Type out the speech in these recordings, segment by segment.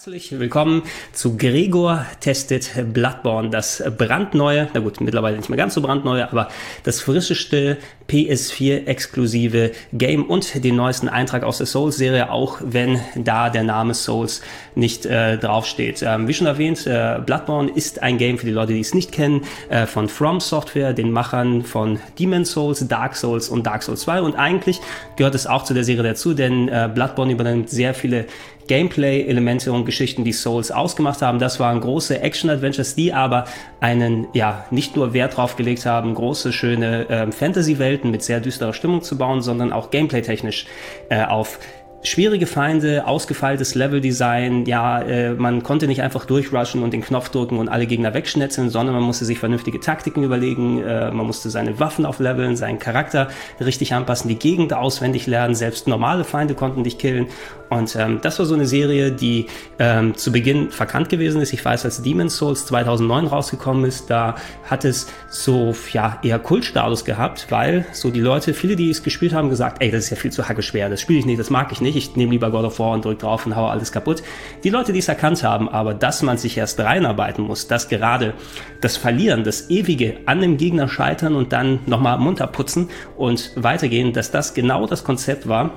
Herzlich willkommen zu Gregor testet Bloodborne, das brandneue, na gut, mittlerweile nicht mehr ganz so brandneue, aber das frischeste PS4-exklusive Game und den neuesten Eintrag aus der Souls-Serie, auch wenn da der Name Souls nicht äh, draufsteht. Ähm, wie schon erwähnt, äh, Bloodborne ist ein Game für die Leute, die es nicht kennen, äh, von From Software, den Machern von Demon Souls, Dark Souls und Dark Souls 2 und eigentlich gehört es auch zu der Serie dazu, denn äh, Bloodborne übernimmt sehr viele Gameplay-Elemente und Geschichten, die Souls ausgemacht haben. Das waren große Action-Adventures, die aber einen, ja, nicht nur Wert drauf gelegt haben, große, schöne äh, Fantasy-Welten mit sehr düsterer Stimmung zu bauen, sondern auch gameplay-technisch äh, auf schwierige Feinde, ausgefeiltes Leveldesign, ja, äh, man konnte nicht einfach durchrushen und den Knopf drücken und alle Gegner wegschnetzeln, sondern man musste sich vernünftige Taktiken überlegen, äh, man musste seine Waffen aufleveln, seinen Charakter richtig anpassen, die Gegend auswendig lernen, selbst normale Feinde konnten dich killen. Und ähm, das war so eine Serie, die ähm, zu Beginn verkannt gewesen ist. Ich weiß, als Demon's Souls 2009 rausgekommen ist, da hat es so ja eher Kultstatus gehabt, weil so die Leute, viele, die es gespielt haben, gesagt, ey, das ist ja viel zu hackeschwer, das spiele ich nicht, das mag ich nicht, ich nehme lieber God of War und drück drauf und haue alles kaputt. Die Leute, die es erkannt haben, aber dass man sich erst reinarbeiten muss, dass gerade das Verlieren, das ewige an dem Gegner scheitern und dann nochmal munter putzen und weitergehen, dass das genau das Konzept war,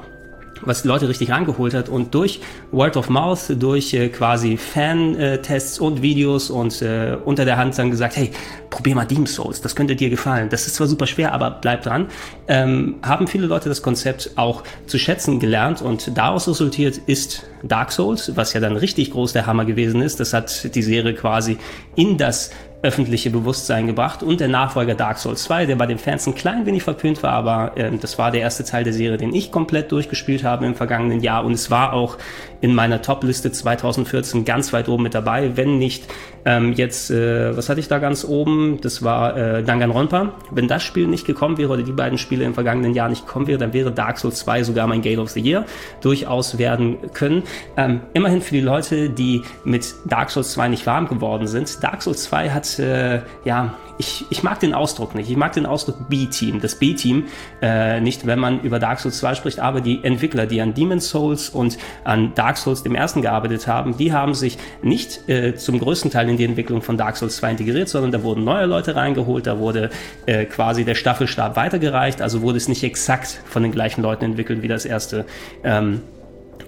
was Leute richtig rangeholt hat und durch Word of Mouth, durch äh, quasi Fan-Tests und Videos und äh, unter der Hand dann gesagt, hey, probier mal Demon's Souls, das könnte dir gefallen. Das ist zwar super schwer, aber bleib dran. Ähm, haben viele Leute das Konzept auch zu schätzen gelernt und daraus resultiert ist Dark Souls, was ja dann richtig groß der Hammer gewesen ist. Das hat die Serie quasi in das öffentliche Bewusstsein gebracht und der Nachfolger Dark Souls 2, der bei den Fans ein klein wenig verpönt war, aber äh, das war der erste Teil der Serie, den ich komplett durchgespielt habe im vergangenen Jahr und es war auch in meiner Top-Liste 2014 ganz weit oben mit dabei, wenn nicht ähm, jetzt, äh, was hatte ich da ganz oben? Das war äh, Danganronpa. Wenn das Spiel nicht gekommen wäre oder die beiden Spiele im vergangenen Jahr nicht gekommen wäre, dann wäre Dark Souls 2 sogar mein Game of the Year durchaus werden können. Ähm, immerhin für die Leute, die mit Dark Souls 2 nicht warm geworden sind. Dark Souls 2 hat äh, ja ich, ich mag den Ausdruck nicht. Ich mag den Ausdruck B-Team, das B-Team äh, nicht, wenn man über Dark Souls 2 spricht, aber die Entwickler, die an Demon's Souls und an Dark Souls dem ersten gearbeitet haben, die haben sich nicht äh, zum größten Teil in die Entwicklung von Dark Souls 2 integriert, sondern da wurden neue Leute reingeholt, da wurde äh, quasi der Staffelstab weitergereicht, also wurde es nicht exakt von den gleichen Leuten entwickelt wie das erste ähm,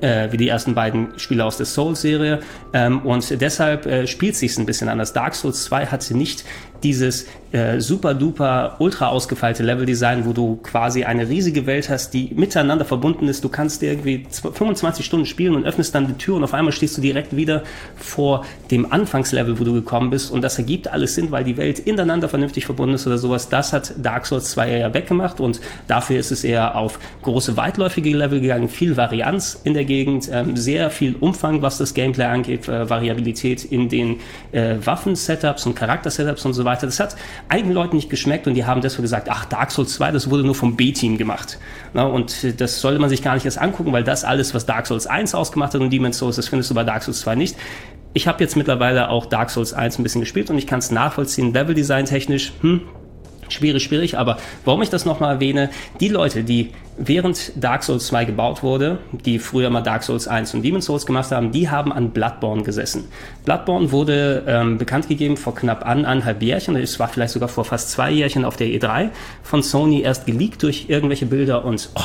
äh, wie die ersten beiden Spiele aus der Souls-Serie. Ähm, und deshalb äh, spielt sich ein bisschen anders. Dark Souls 2 hatte nicht dieses äh, super duper ultra ausgefeilte Leveldesign, wo du quasi eine riesige Welt hast, die miteinander verbunden ist. Du kannst irgendwie 25 Stunden spielen und öffnest dann die Tür und auf einmal stehst du direkt wieder vor dem Anfangslevel, wo du gekommen bist und das ergibt alles Sinn, weil die Welt ineinander vernünftig verbunden ist oder sowas. Das hat Dark Souls 2 eher weggemacht und dafür ist es eher auf große weitläufige Level gegangen, viel Varianz in der Gegend, ähm, sehr viel Umfang, was das Gameplay angeht, äh, Variabilität in den äh, Waffen-Setups und Charakter-Setups und so weiter. Das hat einigen Leuten nicht geschmeckt und die haben deshalb gesagt, ach, Dark Souls 2, das wurde nur vom B-Team gemacht. Na, und das sollte man sich gar nicht erst angucken, weil das alles, was Dark Souls 1 ausgemacht hat und Demon's Souls, das findest du bei Dark Souls 2 nicht. Ich habe jetzt mittlerweile auch Dark Souls 1 ein bisschen gespielt und ich kann es nachvollziehen, Leveldesign technisch, hm, Schwierig, schwierig, aber warum ich das nochmal erwähne, die Leute, die während Dark Souls 2 gebaut wurde, die früher mal Dark Souls 1 und Demon's Souls gemacht haben, die haben an Bloodborne gesessen. Bloodborne wurde ähm, bekannt gegeben vor knapp anderthalb Jährchen, es war vielleicht sogar vor fast zwei Jährchen auf der E3, von Sony erst geleakt durch irgendwelche Bilder und oh,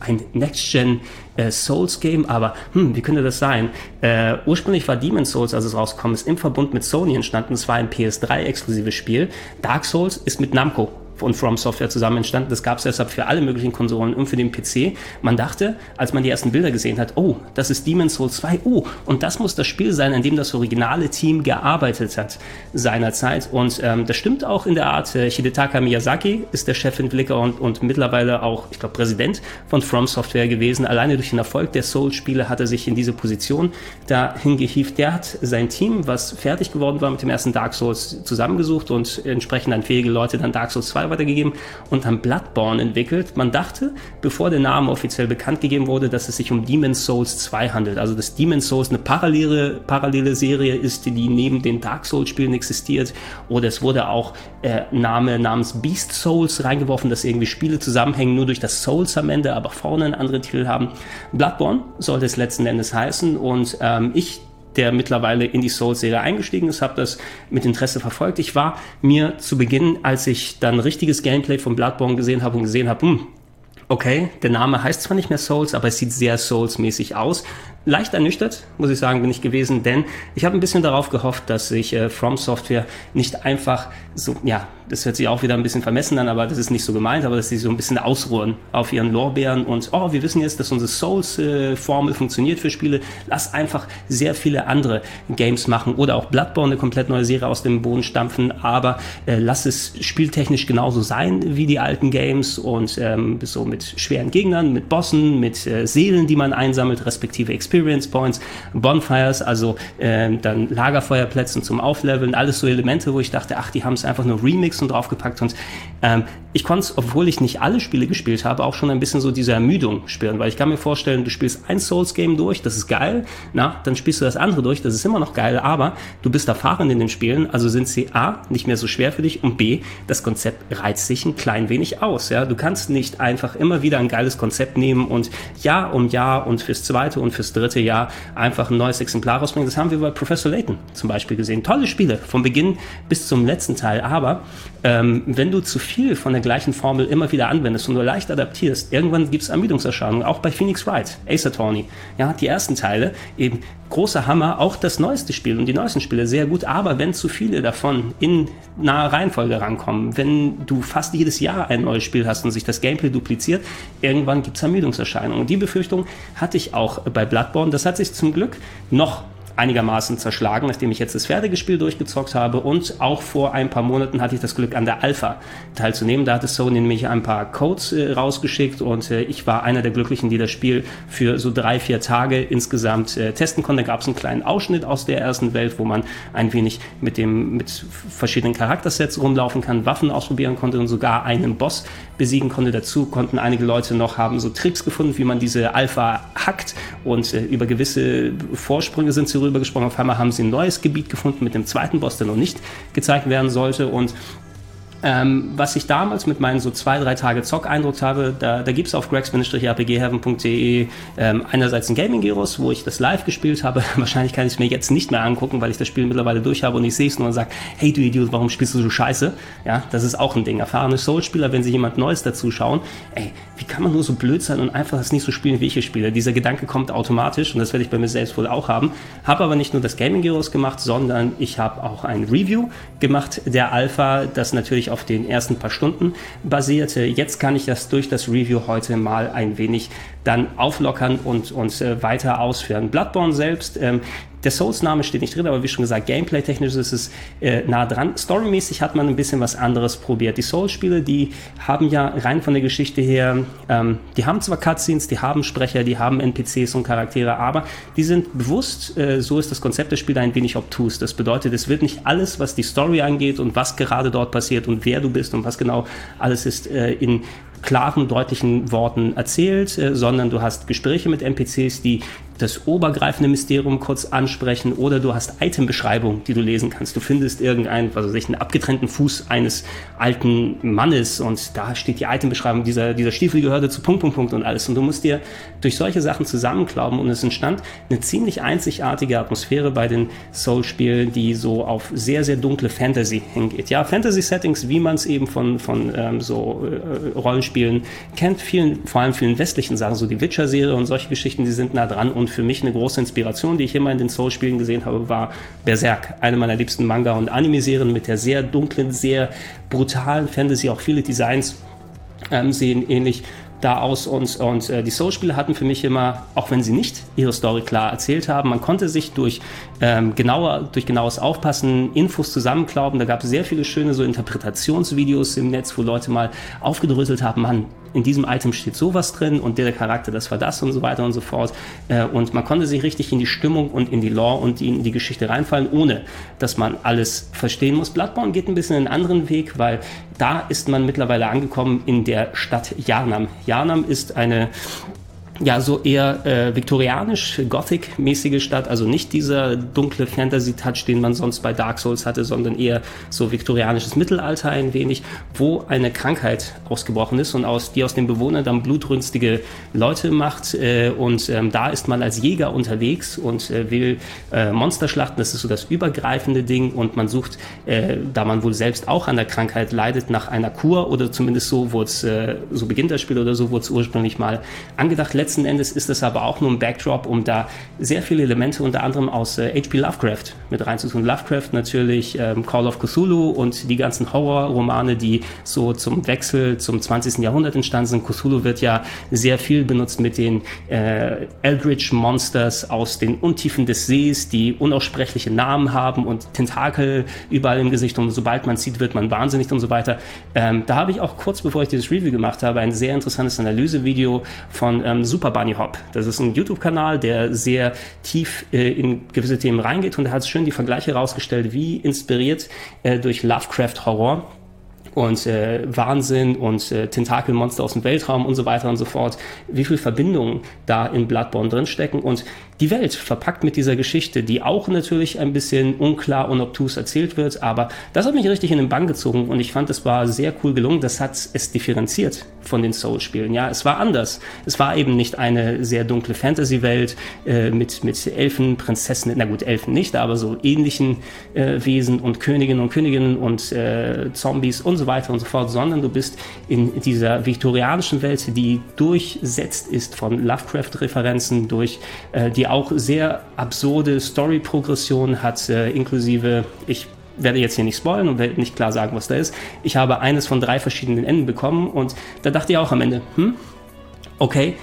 ein Next-Gen äh, Souls-Game, aber hm, wie könnte das sein? Äh, ursprünglich war Demon's Souls, als es rausgekommen ist, im Verbund mit Sony entstanden. Es war ein PS3-exklusives Spiel. Dark Souls ist mit Namco und From Software zusammen entstanden. Das gab es deshalb für alle möglichen Konsolen und für den PC. Man dachte, als man die ersten Bilder gesehen hat, oh, das ist Demon's Souls 2, oh, und das muss das Spiel sein, in dem das originale Team gearbeitet hat seinerzeit. Und ähm, das stimmt auch in der Art. Äh, Hidetaka Miyazaki ist der Chefentwickler und, und mittlerweile auch, ich glaube, Präsident von From Software gewesen. Alleine durch den Erfolg der Souls-Spiele hat er sich in diese Position dahin gehievt. Der hat sein Team, was fertig geworden war mit dem ersten Dark Souls, zusammengesucht und entsprechend an fähige Leute dann Dark Souls 2 2 weitergegeben und haben Bloodborne entwickelt. Man dachte, bevor der Name offiziell bekannt gegeben wurde, dass es sich um Demon's Souls 2 handelt. Also dass Demon's Souls eine parallele, parallele Serie ist, die neben den Dark Souls Spielen existiert. Oder es wurde auch äh, Name namens Beast Souls reingeworfen, dass irgendwie Spiele zusammenhängen, nur durch das Souls am Ende, aber vorne einen anderen Titel haben. Bloodborne sollte es letzten Endes heißen und ähm, ich der mittlerweile in die Souls-Serie eingestiegen ist, habe das mit Interesse verfolgt. Ich war mir zu Beginn, als ich dann richtiges Gameplay von Bloodborne gesehen habe und gesehen habe, hm, okay, der Name heißt zwar nicht mehr Souls, aber es sieht sehr Souls-mäßig aus. Leicht ernüchtert, muss ich sagen, bin ich gewesen, denn ich habe ein bisschen darauf gehofft, dass sich äh, From Software nicht einfach so, ja, das hört sich auch wieder ein bisschen vermessen an, aber das ist nicht so gemeint, aber dass sie so ein bisschen ausruhen auf ihren Lorbeeren und, oh, wir wissen jetzt, dass unsere Souls-Formel äh, funktioniert für Spiele, lass einfach sehr viele andere Games machen oder auch Bloodborne, eine komplett neue Serie aus dem Boden stampfen, aber äh, lass es spieltechnisch genauso sein wie die alten Games und ähm, so mit schweren Gegnern, mit Bossen, mit äh, Seelen, die man einsammelt, respektive Experience Points, Bonfires, also äh, dann Lagerfeuerplätzen zum Aufleveln, alles so Elemente, wo ich dachte, ach, die haben es einfach nur remixed und draufgepackt und ähm, ich konnte es, obwohl ich nicht alle Spiele gespielt habe, auch schon ein bisschen so diese Ermüdung spüren, weil ich kann mir vorstellen, du spielst ein Souls-Game durch, das ist geil, na, dann spielst du das andere durch, das ist immer noch geil, aber du bist erfahren in den Spielen, also sind sie A, nicht mehr so schwer für dich und B, das Konzept reizt sich ein klein wenig aus, ja, du kannst nicht einfach immer wieder ein geiles Konzept nehmen und Jahr um Jahr und fürs zweite und fürs dritte Jahr einfach ein neues Exemplar rausbringen, das haben wir bei Professor Layton zum Beispiel gesehen, tolle Spiele, vom Beginn bis zum letzten Teil, aber ähm, wenn du zu viel von der gleichen Formel immer wieder anwendest und nur leicht adaptierst, irgendwann gibt es Ermüdungserscheinungen, auch bei Phoenix Wright, Ace Attorney. Ja, die ersten Teile, eben großer Hammer, auch das neueste Spiel und die neuesten Spiele sehr gut, aber wenn zu viele davon in nahe Reihenfolge rankommen, wenn du fast jedes Jahr ein neues Spiel hast und sich das Gameplay dupliziert, irgendwann gibt es Ermüdungserscheinungen. Die Befürchtung hatte ich auch bei Bloodborne. Das hat sich zum Glück noch einigermaßen zerschlagen, nachdem ich jetzt das fertige Spiel durchgezockt habe und auch vor ein paar Monaten hatte ich das Glück, an der Alpha teilzunehmen. Da hatte Sony nämlich ein paar Codes äh, rausgeschickt und äh, ich war einer der Glücklichen, die das Spiel für so drei, vier Tage insgesamt äh, testen konnte. Da gab es einen kleinen Ausschnitt aus der ersten Welt, wo man ein wenig mit dem mit verschiedenen Charaktersets rumlaufen kann, Waffen ausprobieren konnte und sogar einen Boss besiegen konnte. Dazu konnten einige Leute noch haben so Tricks gefunden, wie man diese Alpha hackt und äh, über gewisse Vorsprünge sind sie drüber gesprochen. Auf einmal haben sie ein neues Gebiet gefunden mit dem zweiten Boss, der noch nicht gezeigt werden sollte. Und ähm, was ich damals mit meinen so zwei, drei Tage Zock eindruckt habe, da, da gibt es auf gregs-rpgheaven.de ähm, einerseits ein Gaming-Gyros, wo ich das live gespielt habe. Wahrscheinlich kann ich es mir jetzt nicht mehr angucken, weil ich das Spiel mittlerweile durch habe und ich sehe es nur und sage, hey du Idiot, warum spielst du so scheiße? Ja, das ist auch ein Ding. Erfahrene Soul-Spieler, wenn sie jemand Neues dazu schauen, ey, wie kann man nur so blöd sein und einfach das nicht so spielen, wie ich es spiele? Dieser Gedanke kommt automatisch und das werde ich bei mir selbst wohl auch haben. Habe aber nicht nur das Gaming-Gyros gemacht, sondern ich habe auch ein Review gemacht der Alpha, das natürlich auf den ersten paar Stunden basierte. Jetzt kann ich das durch das Review heute mal ein wenig dann auflockern und, und äh, weiter ausführen. Bloodborne selbst ähm, der Souls-Name steht nicht drin, aber wie schon gesagt, gameplay-technisch ist es äh, nah dran. Storymäßig hat man ein bisschen was anderes probiert. Die Souls-Spiele, die haben ja rein von der Geschichte her, ähm, die haben zwar Cutscenes, die haben Sprecher, die haben NPCs und Charaktere, aber die sind bewusst, äh, so ist das Konzept des Spiels ein wenig obtus. Das bedeutet, es wird nicht alles, was die Story angeht und was gerade dort passiert und wer du bist und was genau alles ist, äh, in klaren, deutlichen Worten erzählt, äh, sondern du hast Gespräche mit NPCs, die das obergreifende Mysterium kurz ansprechen oder du hast Itembeschreibungen, die du lesen kannst. Du findest irgendeinen, was weiß ich, einen abgetrennten Fuß eines alten Mannes und da steht die Itembeschreibung, dieser, dieser Stiefel gehörte zu Punkt, Punkt, Punkt und alles. Und du musst dir durch solche Sachen zusammenklauben und es entstand eine ziemlich einzigartige Atmosphäre bei den Soul-Spielen, die so auf sehr, sehr dunkle Fantasy hingeht. Ja, Fantasy-Settings, wie man es eben von, von ähm, so äh, Rollenspielen kennt, vielen, vor allem vielen westlichen Sachen, so die Witcher-Serie und solche Geschichten, die sind nah dran und und für mich eine große Inspiration, die ich immer in den Soul-Spielen gesehen habe, war Berserk. Eine meiner liebsten Manga- und Anime-Serien mit der sehr dunklen, sehr brutalen Fantasy. Auch viele Designs ähm, sehen ähnlich da aus und, und äh, die Soul-Spiele hatten für mich immer, auch wenn sie nicht ihre Story klar erzählt haben, man konnte sich durch, ähm, genauer, durch genaues Aufpassen Infos zusammenklauben. Da gab es sehr viele schöne so Interpretationsvideos im Netz, wo Leute mal aufgedröselt haben, Mann, in diesem Item steht sowas drin und der Charakter, das war das und so weiter und so fort. Äh, und man konnte sich richtig in die Stimmung und in die Lore und in die Geschichte reinfallen, ohne dass man alles verstehen muss. Bloodborne geht ein bisschen einen anderen Weg, weil da ist man mittlerweile angekommen in der Stadt Yarnam. Yarnam ist eine ja, so eher äh, viktorianisch, Gothic-mäßige Stadt, also nicht dieser dunkle Fantasy-Touch, den man sonst bei Dark Souls hatte, sondern eher so viktorianisches Mittelalter ein wenig, wo eine Krankheit ausgebrochen ist und aus, die aus den Bewohnern dann blutrünstige Leute macht. Äh, und ähm, da ist man als Jäger unterwegs und äh, will äh, Monster schlachten. Das ist so das übergreifende Ding und man sucht, äh, da man wohl selbst auch an der Krankheit leidet, nach einer Kur oder zumindest so wurde es, äh, so beginnt das Spiel oder so wurde es ursprünglich mal angedacht letzten Endes ist es aber auch nur ein Backdrop, um da sehr viele Elemente unter anderem aus äh, H.P. Lovecraft mit reinzutun. Lovecraft natürlich, ähm, Call of Cthulhu und die ganzen Horrorromane, die so zum Wechsel zum 20. Jahrhundert entstanden sind. Cthulhu wird ja sehr viel benutzt mit den äh, Eldritch Monsters aus den Untiefen des Sees, die unaussprechliche Namen haben und Tentakel überall im Gesicht und sobald man sieht, wird man wahnsinnig und so weiter. Ähm, da habe ich auch kurz bevor ich dieses Review gemacht habe, ein sehr interessantes Analysevideo von ähm, Super Bunny Hop. Das ist ein YouTube-Kanal, der sehr tief äh, in gewisse Themen reingeht und er hat schön die Vergleiche rausgestellt, wie inspiriert äh, durch Lovecraft Horror und äh, Wahnsinn und äh, Tentakelmonster aus dem Weltraum und so weiter und so fort, wie viel Verbindungen da in Bloodborne drinstecken und die Welt verpackt mit dieser Geschichte, die auch natürlich ein bisschen unklar und obtus erzählt wird, aber das hat mich richtig in den Bann gezogen und ich fand, es war sehr cool gelungen. Das hat es differenziert von den Soul-Spielen. Ja, es war anders. Es war eben nicht eine sehr dunkle Fantasy-Welt äh, mit, mit Elfen, Prinzessinnen, na gut, Elfen nicht, aber so ähnlichen äh, Wesen und Königinnen und Königinnen und äh, Zombies und so weiter und so fort, sondern du bist in dieser viktorianischen Welt, die durchsetzt ist von Lovecraft-Referenzen, durch äh, die auch sehr absurde Story-Progression hat, äh, inklusive, ich werde jetzt hier nicht spoilen und werde nicht klar sagen, was da ist. Ich habe eines von drei verschiedenen Enden bekommen und da dachte ich auch am Ende, hm, okay,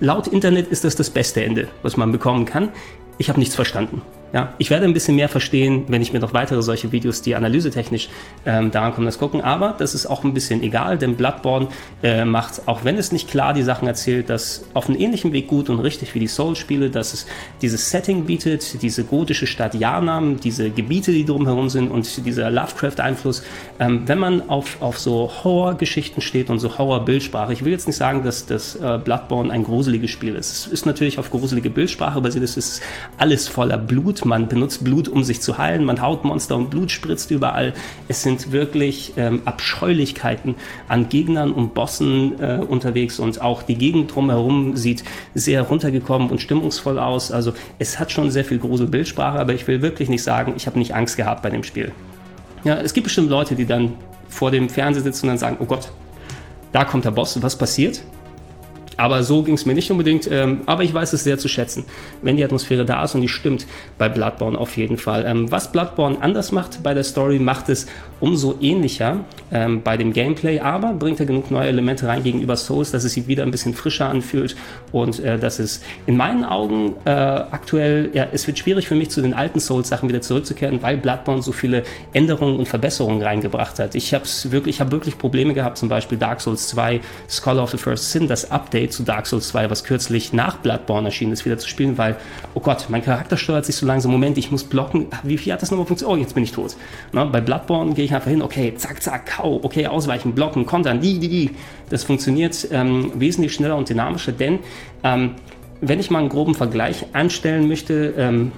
laut Internet ist das das beste Ende, was man bekommen kann. Ich habe nichts verstanden. Ja, ich werde ein bisschen mehr verstehen, wenn ich mir noch weitere solche Videos, die analysetechnisch ähm, daran kommen, das gucken. Aber das ist auch ein bisschen egal, denn Bloodborne äh, macht, auch wenn es nicht klar die Sachen erzählt, das auf einem ähnlichen Weg gut und richtig wie die Souls-Spiele, dass es dieses Setting bietet, diese gotische Stadt Yarnam, diese Gebiete, die drumherum sind und dieser Lovecraft-Einfluss. Ähm, wenn man auf, auf so Horror-Geschichten steht und so Horror-Bildsprache, ich will jetzt nicht sagen, dass das äh, Bloodborne ein gruseliges Spiel ist. Es ist natürlich auf gruselige Bildsprache basiert, es ist alles voller Blut man benutzt Blut, um sich zu heilen, man haut Monster und Blut spritzt überall. Es sind wirklich ähm, Abscheulichkeiten an Gegnern und Bossen äh, unterwegs und auch die Gegend drumherum sieht sehr runtergekommen und stimmungsvoll aus. Also es hat schon sehr viel Gruselbildsprache, aber ich will wirklich nicht sagen, ich habe nicht Angst gehabt bei dem Spiel. Ja, es gibt bestimmt Leute, die dann vor dem Fernseher sitzen und dann sagen, oh Gott, da kommt der Boss, was passiert? Aber so ging es mir nicht unbedingt. Ähm, aber ich weiß es sehr zu schätzen, wenn die Atmosphäre da ist und die stimmt bei Bloodborne auf jeden Fall. Ähm, was Bloodborne anders macht bei der Story, macht es umso ähnlicher ähm, bei dem Gameplay, aber bringt er genug neue Elemente rein gegenüber Souls, dass es sich wieder ein bisschen frischer anfühlt und äh, dass es in meinen Augen äh, aktuell, ja, es wird schwierig für mich zu den alten Souls-Sachen wieder zurückzukehren, weil Bloodborne so viele Änderungen und Verbesserungen reingebracht hat. Ich habe wirklich, ich habe wirklich Probleme gehabt, zum Beispiel Dark Souls 2, Scholar of the First Sin, das Update zu Dark Souls 2, was kürzlich nach Bloodborne erschienen ist, wieder zu spielen, weil, oh Gott, mein Charakter steuert sich so langsam, Moment, ich muss blocken, wie viel hat das nochmal funktioniert? Oh, jetzt bin ich tot. Na, bei Bloodborne gehe ich einfach hin, okay, zack, zack, kau, okay, ausweichen, blocken, kontern, die, die, die. Das funktioniert ähm, wesentlich schneller und dynamischer, denn ähm, wenn ich mal einen groben Vergleich anstellen möchte, ähm,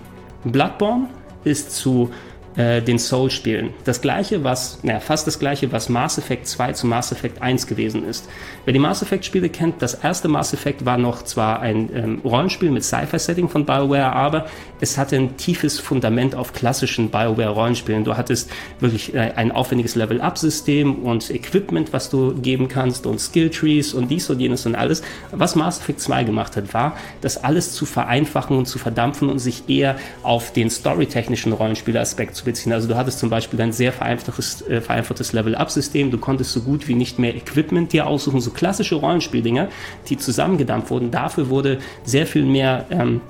Bloodborne ist zu äh, den Soul-Spielen. Das gleiche, was, naja, fast das gleiche, was Mass Effect 2 zu Mass Effect 1 gewesen ist. Wer die Mass Effect-Spiele kennt, das erste Mass Effect war noch zwar ein ähm, Rollenspiel mit Sci-Fi-Setting von BioWare, aber es hatte ein tiefes Fundament auf klassischen BioWare-Rollenspielen. Du hattest wirklich äh, ein aufwendiges Level-Up-System und Equipment, was du geben kannst und Skill-Trees und dies und jenes und alles. Was Mass Effect 2 gemacht hat, war, das alles zu vereinfachen und zu verdampfen und sich eher auf den storytechnischen Rollenspielaspekt zu beziehen. Also du hattest zum Beispiel ein sehr vereinfachtes, äh, vereinfachtes Level-Up-System. Du konntest so gut wie nicht mehr Equipment dir aussuchen, so klassische Rollenspieldinger, die zusammengedampft wurden. Dafür wurde sehr viel mehr ähm,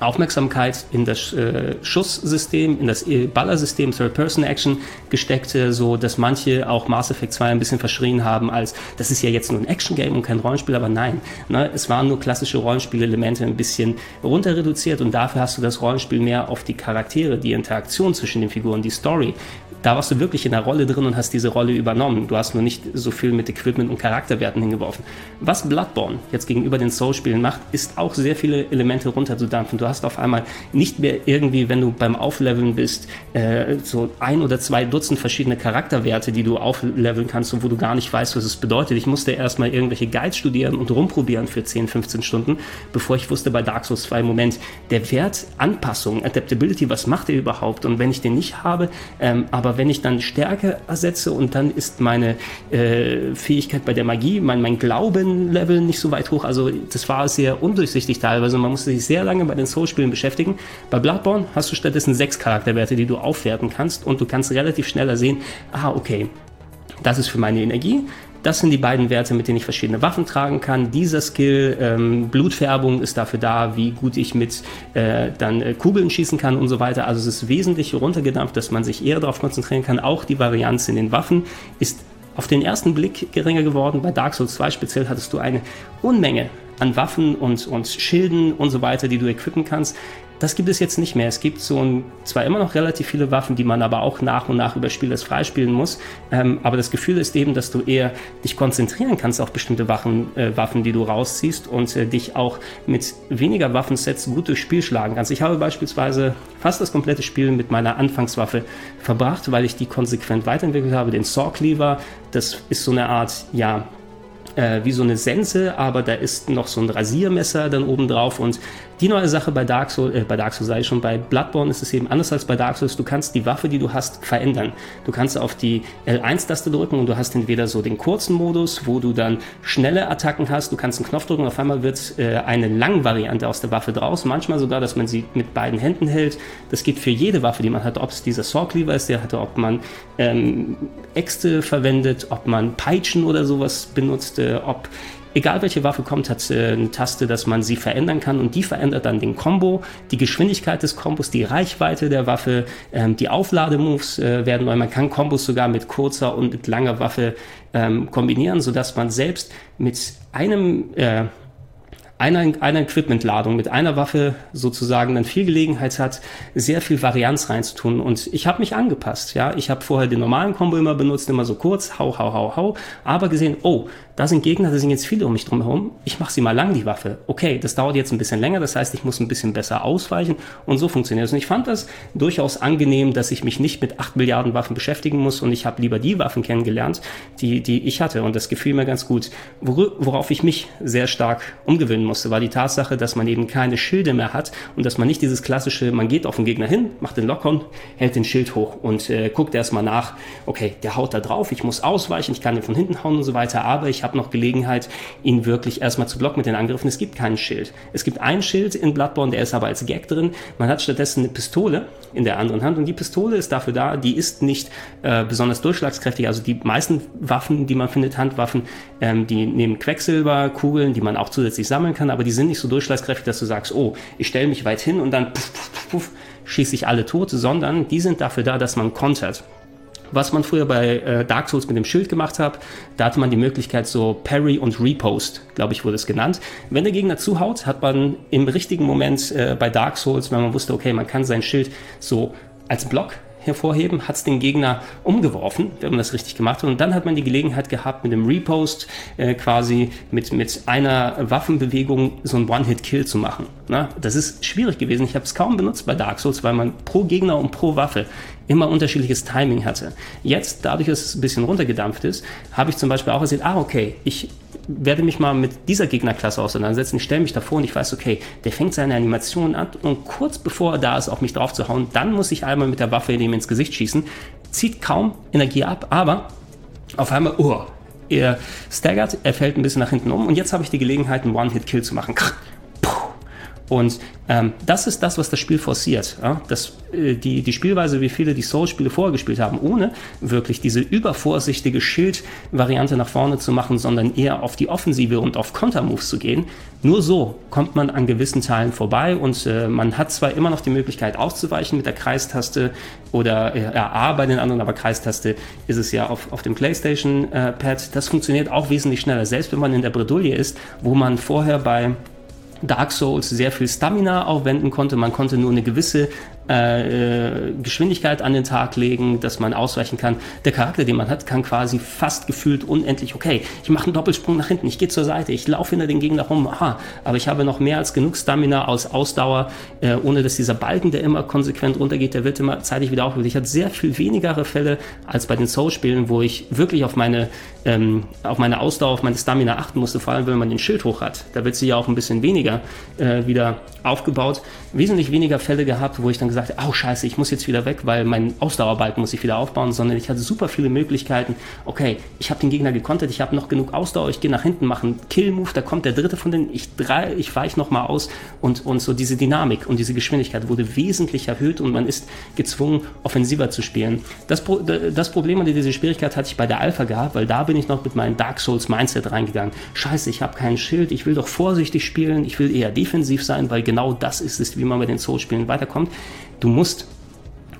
Aufmerksamkeit in das äh, Schusssystem, in das äh, Ballersystem Third-Person-Action gesteckt, äh, so dass manche auch Mass Effect 2 ein bisschen verschrien haben als, das ist ja jetzt nur ein Action-Game und kein Rollenspiel, aber nein, ne, es waren nur klassische Rollenspielelemente ein bisschen runter reduziert und dafür hast du das Rollenspiel mehr auf die Charaktere, die Interaktion zwischen den Figuren, die Story da warst du wirklich in der Rolle drin und hast diese Rolle übernommen. Du hast nur nicht so viel mit Equipment und Charakterwerten hingeworfen. Was Bloodborne jetzt gegenüber den Soul-Spielen macht, ist auch sehr viele Elemente runterzudampfen. Du hast auf einmal nicht mehr irgendwie, wenn du beim Aufleveln bist, äh, so ein oder zwei Dutzend verschiedene Charakterwerte, die du aufleveln kannst und wo du gar nicht weißt, was es bedeutet. Ich musste erstmal irgendwelche Guides studieren und rumprobieren für 10, 15 Stunden, bevor ich wusste bei Dark Souls 2, Moment, der Wert Anpassung, Adaptability, was macht er überhaupt? Und wenn ich den nicht habe, ähm, aber wenn ich dann Stärke ersetze und dann ist meine äh, Fähigkeit bei der Magie, mein, mein Glauben-Level nicht so weit hoch. Also das war sehr undurchsichtig teilweise. Man musste sich sehr lange bei den Soul-Spielen beschäftigen. Bei Bloodborne hast du stattdessen sechs Charakterwerte, die du aufwerten kannst und du kannst relativ schneller sehen, ah, okay, das ist für meine Energie, das sind die beiden Werte, mit denen ich verschiedene Waffen tragen kann. Dieser Skill, ähm, Blutfärbung, ist dafür da, wie gut ich mit äh, dann äh, Kugeln schießen kann und so weiter. Also es ist wesentlich runtergedampft, dass man sich eher darauf konzentrieren kann. Auch die Varianz in den Waffen ist auf den ersten Blick geringer geworden. Bei Dark Souls 2 speziell hattest du eine Unmenge an Waffen und, und Schilden und so weiter, die du equippen kannst. Das gibt es jetzt nicht mehr. Es gibt so ein, zwar immer noch relativ viele Waffen, die man aber auch nach und nach über Spielers freispielen muss. Ähm, aber das Gefühl ist eben, dass du eher dich konzentrieren kannst auf bestimmte Waffen, äh, Waffen die du rausziehst und äh, dich auch mit weniger Waffensets gut durchs Spiel schlagen kannst. Ich habe beispielsweise fast das komplette Spiel mit meiner Anfangswaffe verbracht, weil ich die konsequent weiterentwickelt habe, den Saw Cleaver. Das ist so eine Art, ja, äh, wie so eine Sense, aber da ist noch so ein Rasiermesser dann oben drauf und die neue Sache bei Dark Souls, äh, bei Dark Souls sei schon, bei Bloodborne ist es eben anders als bei Dark Souls. Du kannst die Waffe, die du hast, verändern. Du kannst auf die L1-Taste drücken und du hast entweder so den kurzen Modus, wo du dann schnelle Attacken hast. Du kannst einen Knopf drücken und auf einmal wird äh, eine Lang-Variante aus der Waffe draus. Manchmal sogar, dass man sie mit beiden Händen hält. Das geht für jede Waffe, die man hat. Ob es dieser Saw Cleaver ist, der hatte, ob man ähm, Äxte verwendet, ob man Peitschen oder sowas benutzt, ob egal welche Waffe kommt, hat eine Taste, dass man sie verändern kann und die verändert dann den Combo, die Geschwindigkeit des Kombos, die Reichweite der Waffe, ähm, die Auflademoves äh, werden neu. Man kann Kombos sogar mit kurzer und mit langer Waffe ähm, kombinieren, sodass man selbst mit einem äh, einer, einer Equipmentladung mit einer Waffe sozusagen dann viel Gelegenheit hat, sehr viel Varianz reinzutun. Und ich habe mich angepasst. Ja, ich habe vorher den normalen Combo immer benutzt, immer so kurz, hau, hau, hau, hau, aber gesehen, oh, da sind Gegner, da sind jetzt viele um mich drum herum. Ich mache sie mal lang, die Waffe. Okay, das dauert jetzt ein bisschen länger, das heißt, ich muss ein bisschen besser ausweichen und so funktioniert es. Und ich fand das durchaus angenehm, dass ich mich nicht mit acht Milliarden Waffen beschäftigen muss und ich habe lieber die Waffen kennengelernt, die, die ich hatte. Und das gefiel mir ganz gut. Worauf ich mich sehr stark umgewöhnen musste, war die Tatsache, dass man eben keine Schilde mehr hat und dass man nicht dieses klassische, man geht auf den Gegner hin, macht den Lockon, hält den Schild hoch und äh, guckt erstmal nach, okay, der haut da drauf, ich muss ausweichen, ich kann den von hinten hauen und so weiter, aber ich habe noch Gelegenheit, ihn wirklich erstmal zu blocken mit den Angriffen. Es gibt kein Schild. Es gibt ein Schild in Bloodborne, der ist aber als Gag drin. Man hat stattdessen eine Pistole in der anderen Hand und die Pistole ist dafür da, die ist nicht äh, besonders durchschlagskräftig. Also die meisten Waffen, die man findet, Handwaffen, ähm, die nehmen Quecksilberkugeln, die man auch zusätzlich sammeln kann, aber die sind nicht so durchschlagskräftig, dass du sagst, oh, ich stelle mich weit hin und dann puff, puff, puff, schieße ich alle tot, sondern die sind dafür da, dass man kontert was man früher bei äh, Dark Souls mit dem Schild gemacht hat. Da hatte man die Möglichkeit so Parry und Repost, glaube ich, wurde es genannt. Wenn der Gegner zuhaut, hat man im richtigen Moment äh, bei Dark Souls, wenn man wusste, okay, man kann sein Schild so als Block hervorheben, hat es den Gegner umgeworfen, wenn man das richtig gemacht hat. Und dann hat man die Gelegenheit gehabt, mit dem Repost äh, quasi mit, mit einer Waffenbewegung so einen One-Hit-Kill zu machen. Na, das ist schwierig gewesen. Ich habe es kaum benutzt bei Dark Souls, weil man pro Gegner und pro Waffe immer unterschiedliches Timing hatte. Jetzt, dadurch, dass es ein bisschen runtergedampft ist, habe ich zum Beispiel auch gesehen, ah, okay, ich werde mich mal mit dieser Gegnerklasse auseinandersetzen. Ich stelle mich davor und ich weiß, okay, der fängt seine Animation an und kurz bevor er da ist, auf mich drauf zu hauen, dann muss ich einmal mit der Waffe ihm ins Gesicht schießen. Zieht kaum Energie ab, aber auf einmal, oh, er staggert, er fällt ein bisschen nach hinten um und jetzt habe ich die Gelegenheit, einen One-Hit-Kill zu machen. Und ähm, das ist das, was das Spiel forciert. Ja? Das, äh, die, die Spielweise, wie viele die Souls-Spiele vorher gespielt haben, ohne wirklich diese übervorsichtige Schild-Variante nach vorne zu machen, sondern eher auf die Offensive und auf Kontermoves zu gehen. Nur so kommt man an gewissen Teilen vorbei und äh, man hat zwar immer noch die Möglichkeit auszuweichen mit der Kreistaste oder äh, A bei den anderen, aber Kreistaste ist es ja auf, auf dem PlayStation-Pad. Äh, das funktioniert auch wesentlich schneller, selbst wenn man in der Bredouille ist, wo man vorher bei Dark Souls sehr viel Stamina aufwenden konnte. Man konnte nur eine gewisse äh, Geschwindigkeit an den Tag legen, dass man ausweichen kann. Der Charakter, den man hat, kann quasi fast gefühlt unendlich, okay, ich mache einen Doppelsprung nach hinten, ich gehe zur Seite, ich laufe hinter den Gegner rum, aha, aber ich habe noch mehr als genug Stamina aus Ausdauer, äh, ohne dass dieser Balken, der immer konsequent runtergeht, der wird immer zeitig wieder aufgeholt. Ich hatte sehr viel weniger Fälle als bei den Soul-Spielen, wo ich wirklich auf meine, ähm, auf meine Ausdauer, auf meine Stamina achten musste, vor allem wenn man den Schild hoch hat. Da wird sie ja auch ein bisschen weniger äh, wieder aufgebaut. Wesentlich weniger Fälle gehabt, wo ich dann gesagt oh scheiße, ich muss jetzt wieder weg, weil mein Ausdauerbalken muss ich wieder aufbauen, sondern ich hatte super viele Möglichkeiten. Okay, ich habe den Gegner gekontert, ich habe noch genug Ausdauer, ich gehe nach hinten, mache einen Kill-Move, da kommt der dritte von denen, ich, ich weiche nochmal aus und, und so diese Dynamik und diese Geschwindigkeit wurde wesentlich erhöht und man ist gezwungen, offensiver zu spielen. Das, das Problem an dieser Schwierigkeit hatte ich bei der Alpha gehabt, weil da bin ich noch mit meinem Dark Souls Mindset reingegangen. Scheiße, ich habe kein Schild, ich will doch vorsichtig spielen, ich will eher defensiv sein, weil genau das ist es, wie man bei den Souls-Spielen weiterkommt. Du musst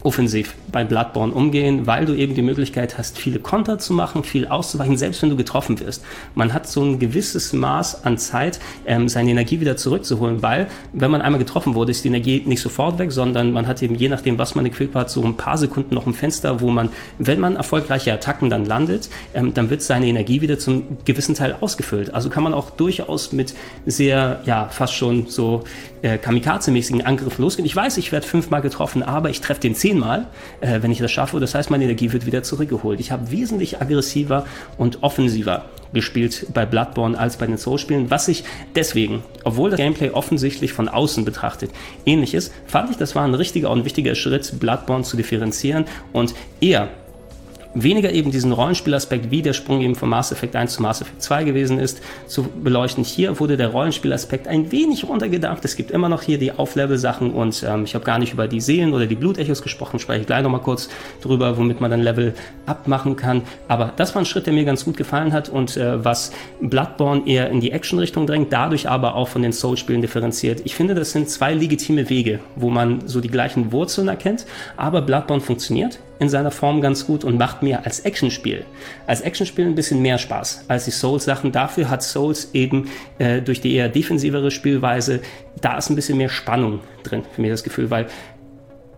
offensiv bei Bloodborne umgehen, weil du eben die Möglichkeit hast, viele Konter zu machen, viel auszuweichen, selbst wenn du getroffen wirst. Man hat so ein gewisses Maß an Zeit, ähm, seine Energie wieder zurückzuholen, weil, wenn man einmal getroffen wurde, ist die Energie nicht sofort weg, sondern man hat eben, je nachdem, was man equipped hat, so ein paar Sekunden noch ein Fenster, wo man, wenn man erfolgreiche Attacken dann landet, ähm, dann wird seine Energie wieder zum gewissen Teil ausgefüllt. Also kann man auch durchaus mit sehr, ja, fast schon so äh, kamikaze-mäßigen Angriffen losgehen. Ich weiß, ich werde fünfmal getroffen, aber ich treffe den zehnmal äh, wenn ich das schaffe. Das heißt, meine Energie wird wieder zurückgeholt. Ich habe wesentlich aggressiver und offensiver gespielt bei Bloodborne als bei den Souls-Spielen, was ich deswegen, obwohl das Gameplay offensichtlich von außen betrachtet ähnlich ist, fand ich, das war ein richtiger und wichtiger Schritt, Bloodborne zu differenzieren und eher weniger eben diesen Rollenspielaspekt, wie der Sprung eben von Mass Effect 1 zu Mass Effect 2 gewesen ist, zu beleuchten. Hier wurde der Rollenspielaspekt ein wenig runtergedampft. Es gibt immer noch hier die Auflevel-Sachen und ähm, ich habe gar nicht über die Seelen oder die Blutechos gesprochen, spreche ich gleich nochmal kurz drüber, womit man dann Level abmachen kann. Aber das war ein Schritt, der mir ganz gut gefallen hat und äh, was Bloodborne eher in die Action-Richtung drängt, dadurch aber auch von den Soul-Spielen differenziert. Ich finde, das sind zwei legitime Wege, wo man so die gleichen Wurzeln erkennt, aber Bloodborne funktioniert in seiner Form ganz gut und macht mir als Actionspiel, als Actionspiel ein bisschen mehr Spaß als die Souls-Sachen. Dafür hat Souls eben äh, durch die eher defensivere Spielweise, da ist ein bisschen mehr Spannung drin, für mich das Gefühl, weil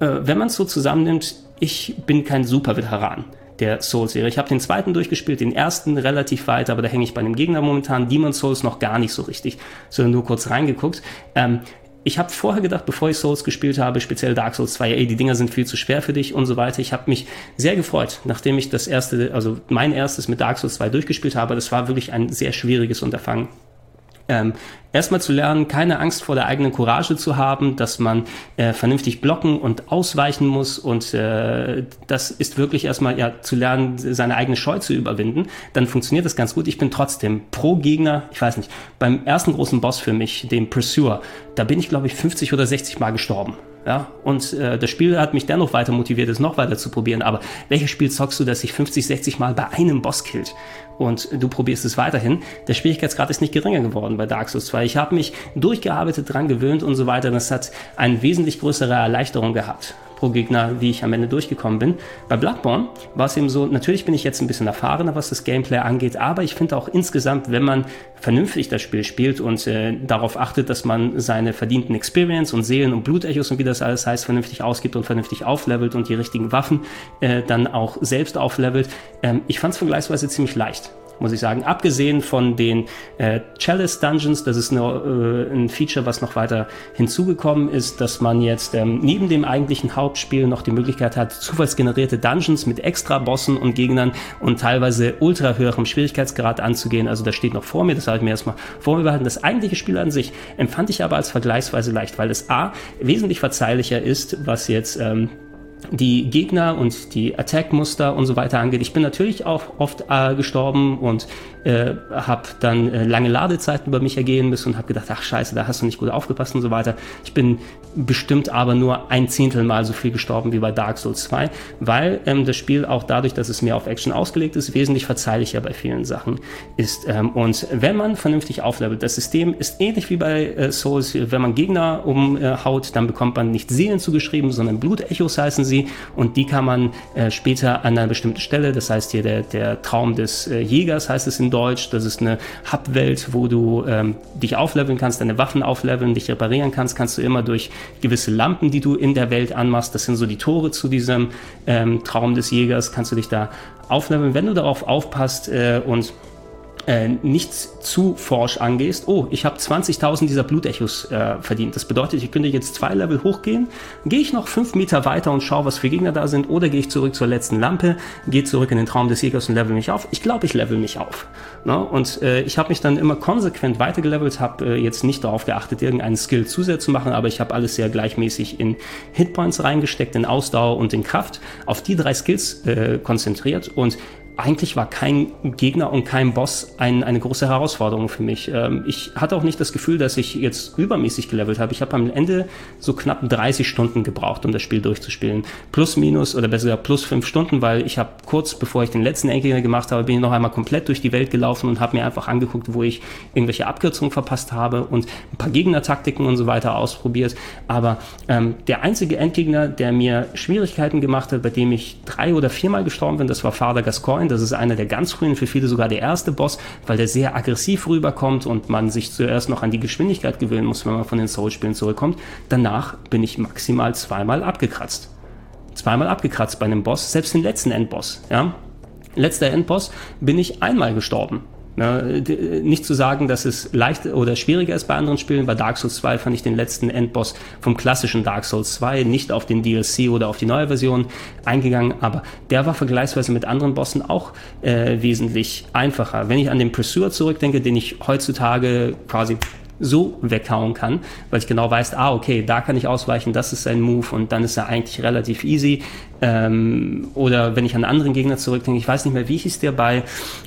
äh, wenn man es so zusammennimmt, ich bin kein Super-Veteran der Souls-Serie. Ich habe den zweiten durchgespielt, den ersten relativ weit, aber da hänge ich bei einem Gegner momentan. Demon Souls noch gar nicht so richtig, sondern nur kurz reingeguckt. Ähm, ich habe vorher gedacht, bevor ich Souls gespielt habe, speziell Dark Souls 2, ey, die Dinger sind viel zu schwer für dich und so weiter. Ich habe mich sehr gefreut, nachdem ich das erste, also mein erstes mit Dark Souls 2 durchgespielt habe. Das war wirklich ein sehr schwieriges Unterfangen ähm, erstmal zu lernen, keine Angst vor der eigenen Courage zu haben, dass man äh, vernünftig blocken und ausweichen muss und äh, das ist wirklich erstmal ja zu lernen, seine eigene Scheu zu überwinden, dann funktioniert das ganz gut. Ich bin trotzdem pro Gegner, ich weiß nicht, beim ersten großen Boss für mich, dem Pursuer, da bin ich glaube ich 50 oder 60 Mal gestorben. Ja, und äh, das Spiel hat mich dennoch weiter motiviert, es noch weiter zu probieren. Aber welches Spiel zockst du, das sich 50, 60 Mal bei einem Boss killt? Und du probierst es weiterhin. Der Schwierigkeitsgrad ist nicht geringer geworden bei Dark Souls 2. Ich habe mich durchgearbeitet, dran gewöhnt und so weiter. Das hat eine wesentlich größere Erleichterung gehabt pro Gegner, wie ich am Ende durchgekommen bin. Bei Bloodborne war es eben so, natürlich bin ich jetzt ein bisschen erfahrener, was das Gameplay angeht, aber ich finde auch insgesamt, wenn man vernünftig das Spiel spielt und äh, darauf achtet, dass man seine verdienten Experience und Seelen und Blutechos und wie das alles heißt, vernünftig ausgibt und vernünftig auflevelt und die richtigen Waffen äh, dann auch selbst auflevelt. Ähm, ich fand es vergleichsweise ziemlich leicht muss ich sagen. Abgesehen von den äh, Chalice Dungeons, das ist eine, äh, ein Feature, was noch weiter hinzugekommen ist, dass man jetzt ähm, neben dem eigentlichen Hauptspiel noch die Möglichkeit hat, zufallsgenerierte Dungeons mit extra Bossen und Gegnern und teilweise ultra höherem Schwierigkeitsgrad anzugehen. Also das steht noch vor mir, das habe ich mir erstmal vor mir behalten. Das eigentliche Spiel an sich empfand ich aber als vergleichsweise leicht, weil es A wesentlich verzeihlicher ist, was jetzt ähm, die Gegner und die Attack-Muster und so weiter angeht. Ich bin natürlich auch oft äh, gestorben und äh, habe dann äh, lange Ladezeiten über mich ergehen müssen und habe gedacht, ach scheiße, da hast du nicht gut aufgepasst und so weiter. Ich bin bestimmt aber nur ein Zehntel mal so viel gestorben wie bei Dark Souls 2, weil ähm, das Spiel auch dadurch, dass es mehr auf Action ausgelegt ist, wesentlich verzeihlicher bei vielen Sachen ist. Ähm, und wenn man vernünftig auflevelt, das System ist ähnlich wie bei äh, Souls, wenn man Gegner umhaut, dann bekommt man nicht Seelen zugeschrieben, sondern Blutechos heißen sie und die kann man äh, später an einer bestimmten Stelle, das heißt hier der, der Traum des äh, Jägers heißt es in Deutsch, das ist eine Hub-Welt, wo du ähm, dich aufleveln kannst, deine Waffen aufleveln, dich reparieren kannst, kannst du immer durch gewisse Lampen, die du in der Welt anmachst, das sind so die Tore zu diesem ähm, Traum des Jägers, kannst du dich da aufleveln, wenn du darauf aufpasst äh, und äh, nichts zu forsch angehst, oh, ich habe 20.000 dieser Blutechos äh, verdient. Das bedeutet, ich könnte jetzt zwei Level hochgehen, gehe ich noch fünf Meter weiter und schaue, was für Gegner da sind, oder gehe ich zurück zur letzten Lampe, gehe zurück in den Traum des Jägers und level mich auf. Ich glaube, ich level mich auf. Ne? Und äh, ich habe mich dann immer konsequent weitergelevelt, habe äh, jetzt nicht darauf geachtet, irgendeinen Skill zusätzlich zu machen, aber ich habe alles sehr gleichmäßig in Hitpoints reingesteckt, in Ausdauer und in Kraft, auf die drei Skills äh, konzentriert und eigentlich war kein Gegner und kein Boss ein, eine große Herausforderung für mich. Ähm, ich hatte auch nicht das Gefühl, dass ich jetzt übermäßig gelevelt habe. Ich habe am Ende so knapp 30 Stunden gebraucht, um das Spiel durchzuspielen. Plus, minus oder besser gesagt plus fünf Stunden, weil ich habe kurz bevor ich den letzten Endgegner gemacht habe, bin ich noch einmal komplett durch die Welt gelaufen und habe mir einfach angeguckt, wo ich irgendwelche Abkürzungen verpasst habe und ein paar Gegnertaktiken und so weiter ausprobiert. Aber ähm, der einzige Endgegner, der mir Schwierigkeiten gemacht hat, bei dem ich drei oder viermal gestorben bin, das war Father Gascoigne Coin. Das ist einer der ganz frühen, für viele sogar der erste Boss, weil der sehr aggressiv rüberkommt und man sich zuerst noch an die Geschwindigkeit gewöhnen muss, wenn man von den Soul-Spielen zurückkommt. Danach bin ich maximal zweimal abgekratzt. Zweimal abgekratzt bei einem Boss, selbst den letzten Endboss. Ja? Letzter Endboss bin ich einmal gestorben. Ja, nicht zu sagen, dass es leicht oder schwieriger ist bei anderen Spielen. Bei Dark Souls 2 fand ich den letzten Endboss vom klassischen Dark Souls 2 nicht auf den DLC oder auf die neue Version eingegangen, aber der war vergleichsweise mit anderen Bossen auch äh, wesentlich einfacher. Wenn ich an den Pursuer zurückdenke, den ich heutzutage quasi so weghauen kann, weil ich genau weiß, ah, okay, da kann ich ausweichen, das ist ein Move und dann ist er eigentlich relativ easy. Ähm, oder wenn ich an anderen Gegner zurückdenke, ich weiß nicht mehr, wie hieß der bei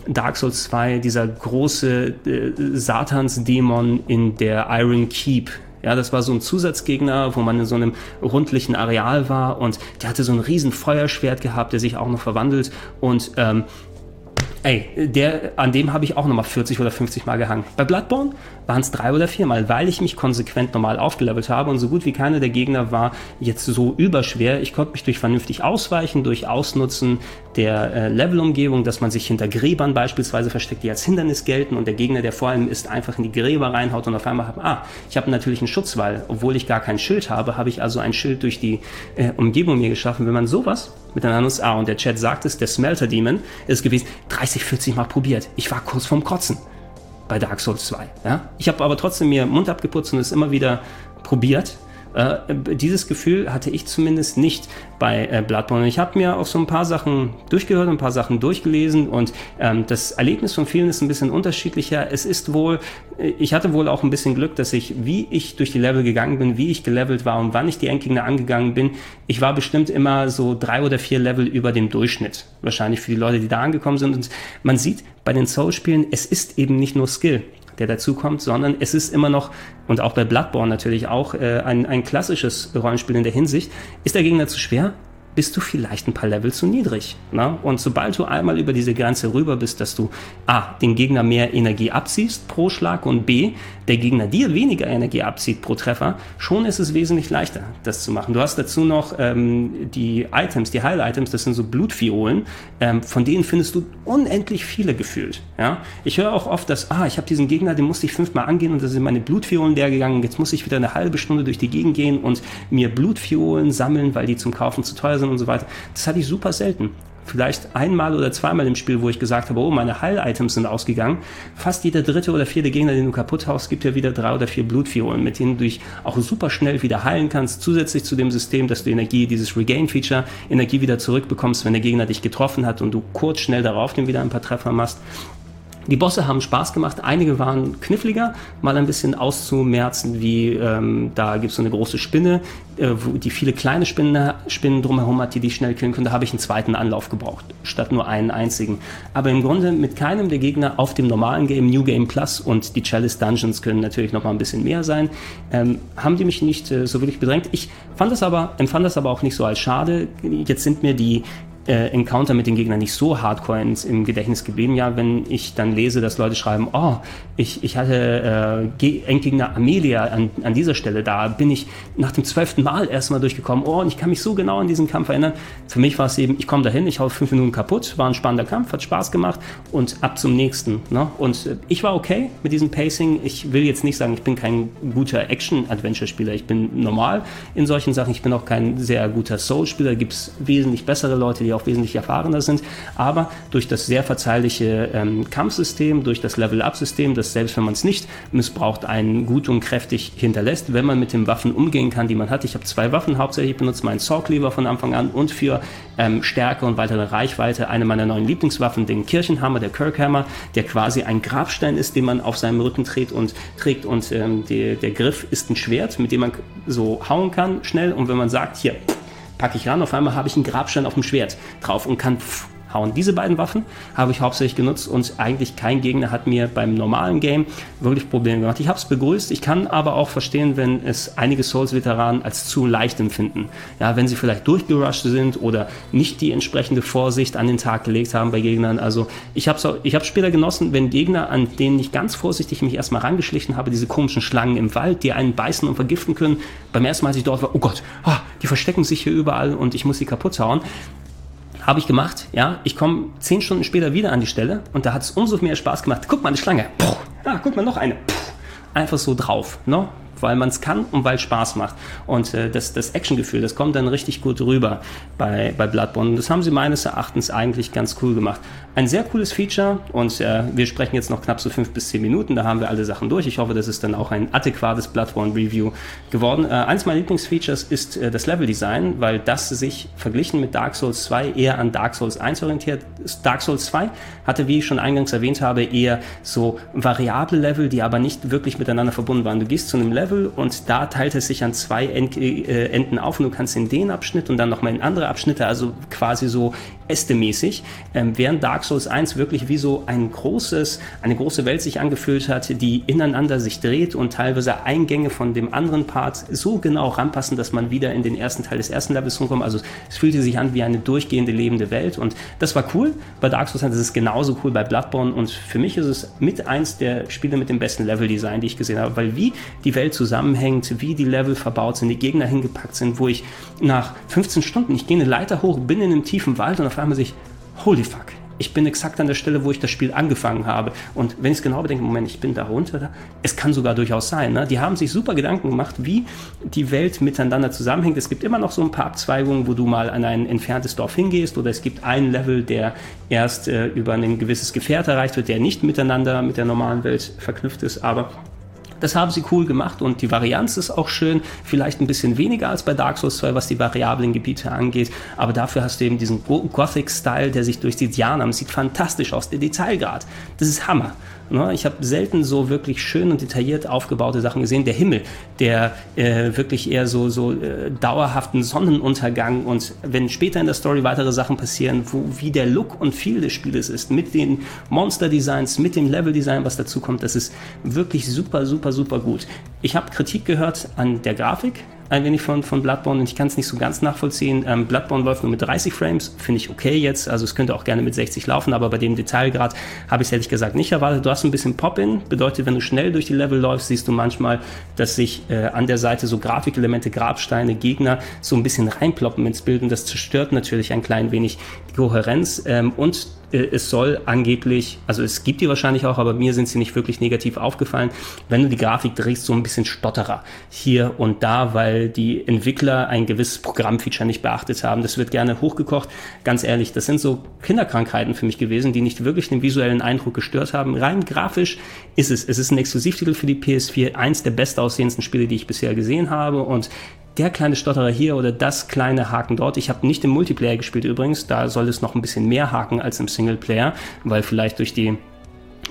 Dark Souls 2, dieser große äh, Satansdämon in der Iron Keep, ja, das war so ein Zusatzgegner, wo man in so einem rundlichen Areal war und der hatte so ein riesen Feuerschwert gehabt, der sich auch noch verwandelt und ähm, Ey, der, an dem habe ich auch nochmal 40 oder 50 Mal gehangen. Bei Bloodborne waren es drei oder vier Mal, weil ich mich konsequent normal aufgelevelt habe und so gut wie keiner der Gegner war jetzt so überschwer. Ich konnte mich durch vernünftig ausweichen, durch Ausnutzen der äh, Levelumgebung, dass man sich hinter Gräbern beispielsweise versteckt, die als Hindernis gelten und der Gegner, der vor allem ist, einfach in die Gräber reinhaut und auf einmal hat, ah, ich habe natürlich einen Schutzwall, obwohl ich gar kein Schild habe, habe ich also ein Schild durch die äh, Umgebung mir geschaffen. Wenn man sowas miteinander nutzt, ah, und der Chat sagt es, der Smelter Demon ist gewesen, 30, 40 Mal probiert. Ich war kurz vorm Kotzen bei Dark Souls 2. Ja? Ich habe aber trotzdem mir Mund abgeputzt und es immer wieder probiert äh, dieses Gefühl hatte ich zumindest nicht bei äh, Bloodborne. Ich habe mir auch so ein paar Sachen durchgehört, ein paar Sachen durchgelesen und ähm, das Erlebnis von vielen ist ein bisschen unterschiedlicher. Es ist wohl, äh, ich hatte wohl auch ein bisschen Glück, dass ich, wie ich durch die Level gegangen bin, wie ich gelevelt war und wann ich die Endgegner angegangen bin, ich war bestimmt immer so drei oder vier Level über dem Durchschnitt. Wahrscheinlich für die Leute, die da angekommen sind. Und man sieht bei den Soul-Spielen, es ist eben nicht nur Skill der dazukommt, sondern es ist immer noch, und auch bei Bloodborne natürlich auch, äh, ein, ein klassisches Rollenspiel in der Hinsicht. Ist der Gegner zu schwer? Bist du vielleicht ein paar Level zu niedrig. Ne? Und sobald du einmal über diese Grenze rüber bist, dass du A, den Gegner mehr Energie abziehst pro Schlag und B, der Gegner dir weniger Energie abzieht pro Treffer, schon ist es wesentlich leichter, das zu machen. Du hast dazu noch ähm, die Items, die Heil-Items, das sind so Blutviolen, ähm, von denen findest du unendlich viele gefühlt. Ja? Ich höre auch oft, dass, ah, ich habe diesen Gegner, den musste ich fünfmal angehen und da sind meine Blutviolen leer gegangen, jetzt muss ich wieder eine halbe Stunde durch die Gegend gehen und mir Blutviolen sammeln, weil die zum Kaufen zu teuer sind und so weiter. Das hatte ich super selten vielleicht einmal oder zweimal im Spiel, wo ich gesagt habe, oh, meine Heil-Items sind ausgegangen. Fast jeder dritte oder vierte Gegner, den du kaputt haust, gibt ja wieder drei oder vier Blutviolen, mit denen du dich auch super schnell wieder heilen kannst. Zusätzlich zu dem System, dass du Energie, dieses Regain-Feature, Energie wieder zurückbekommst, wenn der Gegner dich getroffen hat und du kurz schnell darauf den wieder ein paar Treffer machst. Die Bosse haben Spaß gemacht, einige waren kniffliger, mal ein bisschen auszumerzen, wie ähm, da gibt es so eine große Spinne, äh, wo die viele kleine Spinnen, Spinnen drumherum hat, die die schnell killen können. Da habe ich einen zweiten Anlauf gebraucht, statt nur einen einzigen. Aber im Grunde mit keinem der Gegner auf dem normalen Game, New Game Plus und die Chalice Dungeons können natürlich noch mal ein bisschen mehr sein, ähm, haben die mich nicht äh, so wirklich bedrängt. Ich fand das aber, empfand das aber auch nicht so als schade. Jetzt sind mir die äh, Encounter mit den Gegnern nicht so hardcore ins, im Gedächtnis geblieben. Ja, wenn ich dann lese, dass Leute schreiben, oh, ich, ich hatte äh, Endgegner Amelia an, an dieser Stelle, da bin ich nach dem zwölften Mal erstmal durchgekommen, oh, und ich kann mich so genau an diesen Kampf erinnern. Für mich war es eben, ich komme dahin, ich hau fünf Minuten kaputt, war ein spannender Kampf, hat Spaß gemacht und ab zum nächsten. Ne? Und äh, ich war okay mit diesem Pacing. Ich will jetzt nicht sagen, ich bin kein guter Action-Adventure-Spieler, ich bin normal in solchen Sachen, ich bin auch kein sehr guter Soul-Spieler, gibt es wesentlich bessere Leute, die auch wesentlich erfahrener sind. Aber durch das sehr verzeihliche ähm, Kampfsystem, durch das Level-Up-System, das selbst wenn man es nicht missbraucht, einen gut und kräftig hinterlässt, wenn man mit den Waffen umgehen kann, die man hat. Ich habe zwei Waffen hauptsächlich benutzt, meinen Saw Cleaver von Anfang an und für ähm, Stärke und weitere Reichweite eine meiner neuen Lieblingswaffen, den Kirchenhammer, der Kirkhammer, der quasi ein Grabstein ist, den man auf seinem Rücken trägt und trägt und ähm, die, der Griff ist ein Schwert, mit dem man so hauen kann schnell und wenn man sagt, hier, packe ich ran, auf einmal habe ich einen Grabstein auf dem Schwert drauf und kann hauen. Diese beiden Waffen habe ich hauptsächlich genutzt und eigentlich kein Gegner hat mir beim normalen Game wirklich Probleme gemacht. Ich habe es begrüßt, ich kann aber auch verstehen, wenn es einige Souls-Veteranen als zu leicht empfinden. Ja, wenn sie vielleicht durchgerusht sind oder nicht die entsprechende Vorsicht an den Tag gelegt haben bei Gegnern. Also ich habe es ich hab später genossen, wenn Gegner, an denen ich ganz vorsichtig mich erstmal rangeschlichen habe, diese komischen Schlangen im Wald, die einen beißen und vergiften können. Beim ersten Mal, als ich dort war, oh Gott, ah, die verstecken sich hier überall und ich muss sie kaputt hauen. Habe ich gemacht, ja. Ich komme zehn Stunden später wieder an die Stelle und da hat es umso mehr Spaß gemacht. Guck mal, eine Schlange. Puh. Ah, guck mal, noch eine. Puh. Einfach so drauf. Ne? Weil man es kann und weil es Spaß macht. Und äh, das, das Actiongefühl, das kommt dann richtig gut rüber bei, bei Bloodborne. Und das haben sie meines Erachtens eigentlich ganz cool gemacht. Ein sehr cooles Feature und äh, wir sprechen jetzt noch knapp so fünf bis zehn Minuten, da haben wir alle Sachen durch. Ich hoffe, das ist dann auch ein adäquates Bloodborne-Review geworden. Äh, eins meiner Lieblingsfeatures ist äh, das Level-Design, weil das sich verglichen mit Dark Souls 2 eher an Dark Souls 1 orientiert. Dark Souls 2 hatte, wie ich schon eingangs erwähnt habe, eher so variable Level, die aber nicht wirklich miteinander verbunden waren. Du gehst zu einem Level, Level und da teilt es sich an zwei äh, Enden auf und du kannst in den Abschnitt und dann nochmal in andere Abschnitte, also quasi so Äste-mäßig, ähm, während Dark Souls 1 wirklich wie so ein großes, eine große Welt sich angefühlt hat, die ineinander sich dreht und teilweise Eingänge von dem anderen Part so genau ranpassen, dass man wieder in den ersten Teil des ersten Levels rumkommt. Also es fühlte sich an wie eine durchgehende lebende Welt und das war cool. Bei Dark Souls 1 ist es genauso cool bei Bloodborne und für mich ist es mit eins der Spiele mit dem besten Level-Design, die ich gesehen habe, weil wie die Welt zusammenhängt, wie die Level verbaut sind, die Gegner hingepackt sind, wo ich nach 15 Stunden, ich gehe eine Leiter hoch, bin in einem tiefen Wald und auf einmal sich, holy fuck, ich bin exakt an der Stelle, wo ich das Spiel angefangen habe. Und wenn ich es genau bedenke, Moment, ich bin da runter, es kann sogar durchaus sein. Ne? Die haben sich super Gedanken gemacht, wie die Welt miteinander zusammenhängt. Es gibt immer noch so ein paar Abzweigungen, wo du mal an ein entferntes Dorf hingehst oder es gibt einen Level, der erst äh, über ein gewisses Gefährt erreicht wird, der nicht miteinander mit der normalen Welt verknüpft ist. Aber das haben sie cool gemacht und die Varianz ist auch schön. Vielleicht ein bisschen weniger als bei Dark Souls 2, was die variablen Gebiete angeht. Aber dafür hast du eben diesen Gothic-Style, der sich durch die Diana sieht fantastisch aus. Der Detailgrad, das ist Hammer. Ne? Ich habe selten so wirklich schön und detailliert aufgebaute Sachen gesehen. Der Himmel, der äh, wirklich eher so, so äh, dauerhaften Sonnenuntergang und wenn später in der Story weitere Sachen passieren, wo, wie der Look und Feel des Spieles ist, mit den Monster-Designs, mit dem Level-Design, was dazu kommt, das ist wirklich super, super, super gut. Ich habe Kritik gehört an der Grafik, ein wenig von, von Bloodborne und ich kann es nicht so ganz nachvollziehen. Ähm, Bloodborne läuft nur mit 30 Frames, finde ich okay jetzt. Also es könnte auch gerne mit 60 laufen, aber bei dem Detailgrad habe ich es ehrlich gesagt nicht erwartet. Du hast ein bisschen Pop-In, bedeutet, wenn du schnell durch die Level läufst, siehst du manchmal, dass sich äh, an der Seite so Grafikelemente, Grabsteine, Gegner so ein bisschen reinploppen ins Bild und das zerstört natürlich ein klein wenig die Kohärenz ähm, und es soll angeblich, also es gibt die wahrscheinlich auch, aber mir sind sie nicht wirklich negativ aufgefallen, wenn du die Grafik drehst, so ein bisschen Stotterer hier und da, weil die Entwickler ein gewisses Programmfeature nicht beachtet haben. Das wird gerne hochgekocht. Ganz ehrlich, das sind so Kinderkrankheiten für mich gewesen, die nicht wirklich den visuellen Eindruck gestört haben. Rein grafisch ist es. Es ist ein Exklusivtitel für die PS4, eins der bestaussehendsten Spiele, die ich bisher gesehen habe und der kleine Stotterer hier oder das kleine Haken dort. Ich habe nicht im Multiplayer gespielt übrigens, da soll es noch ein bisschen mehr haken als im Singleplayer, weil vielleicht durch die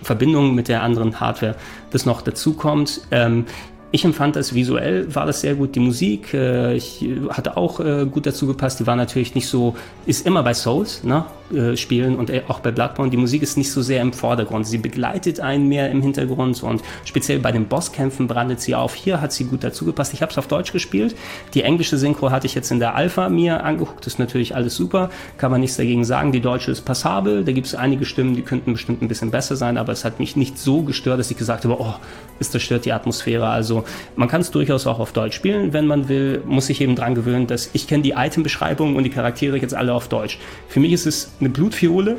Verbindung mit der anderen Hardware das noch dazu kommt. Ähm, ich empfand das visuell, war das sehr gut. Die Musik, äh, ich hatte auch äh, gut dazu gepasst. Die war natürlich nicht so, ist immer bei Souls, ne? Äh, spielen und auch bei Bloodborne. Die Musik ist nicht so sehr im Vordergrund. Sie begleitet einen mehr im Hintergrund und speziell bei den Bosskämpfen brandet sie auf. Hier hat sie gut dazu gepasst. Ich habe es auf Deutsch gespielt. Die englische Synchro hatte ich jetzt in der Alpha mir angeguckt. Das ist natürlich alles super. Kann man nichts dagegen sagen. Die deutsche ist passabel. Da gibt es einige Stimmen, die könnten bestimmt ein bisschen besser sein, aber es hat mich nicht so gestört, dass ich gesagt habe, oh, es zerstört die Atmosphäre. Also man kann es durchaus auch auf Deutsch spielen, wenn man will. Muss sich eben dran gewöhnen, dass ich kenne die Item-Beschreibung und die Charaktere jetzt alle auf Deutsch. Für mich ist es eine Blutfiole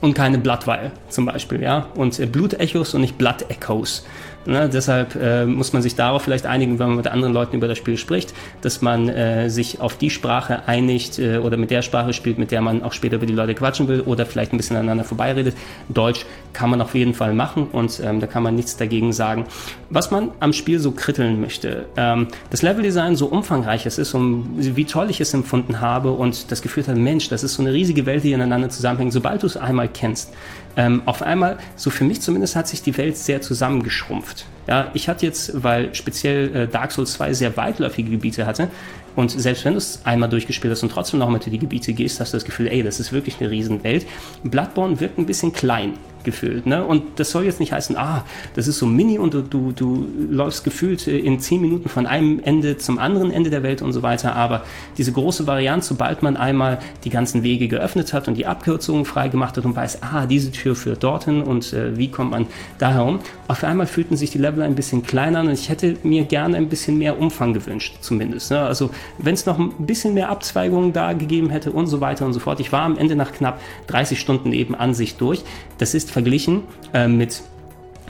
und keine Bloodvial zum Beispiel, ja. Und Blutechos und nicht Blood Echoes. Ne, deshalb äh, muss man sich darauf vielleicht einigen, wenn man mit anderen Leuten über das Spiel spricht, dass man äh, sich auf die Sprache einigt äh, oder mit der Sprache spielt, mit der man auch später über die Leute quatschen will oder vielleicht ein bisschen aneinander vorbeiredet. Deutsch kann man auf jeden Fall machen und ähm, da kann man nichts dagegen sagen. Was man am Spiel so kritteln möchte, ähm, das Leveldesign so umfangreich es ist und wie toll ich es empfunden habe und das Gefühl hat, Mensch, das ist so eine riesige Welt, die ineinander zusammenhängt, sobald du es einmal kennst, ähm, auf einmal, so für mich zumindest, hat sich die Welt sehr zusammengeschrumpft. Ja, ich hatte jetzt, weil speziell äh, Dark Souls 2 sehr weitläufige Gebiete hatte, und selbst wenn du es einmal durchgespielt hast und trotzdem noch mal durch die Gebiete gehst, hast du das Gefühl, ey, das ist wirklich eine Riesenwelt. Bloodborne wirkt ein bisschen klein gefühlt. Ne? Und das soll jetzt nicht heißen, ah, das ist so mini und du, du, du läufst gefühlt äh, in zehn Minuten von einem Ende zum anderen Ende der Welt und so weiter. Aber diese große Variante, sobald man einmal die ganzen Wege geöffnet hat und die Abkürzungen freigemacht hat und weiß, ah, diese Tür führt dorthin und äh, wie kommt man da herum, auf einmal fühlten sich die Level ein bisschen kleiner und ich hätte mir gerne ein bisschen mehr Umfang gewünscht, zumindest. Ne? Also wenn es noch ein bisschen mehr Abzweigungen da gegeben hätte und so weiter und so fort. Ich war am Ende nach knapp 30 Stunden eben an sich durch. Das ist verglichen äh, mit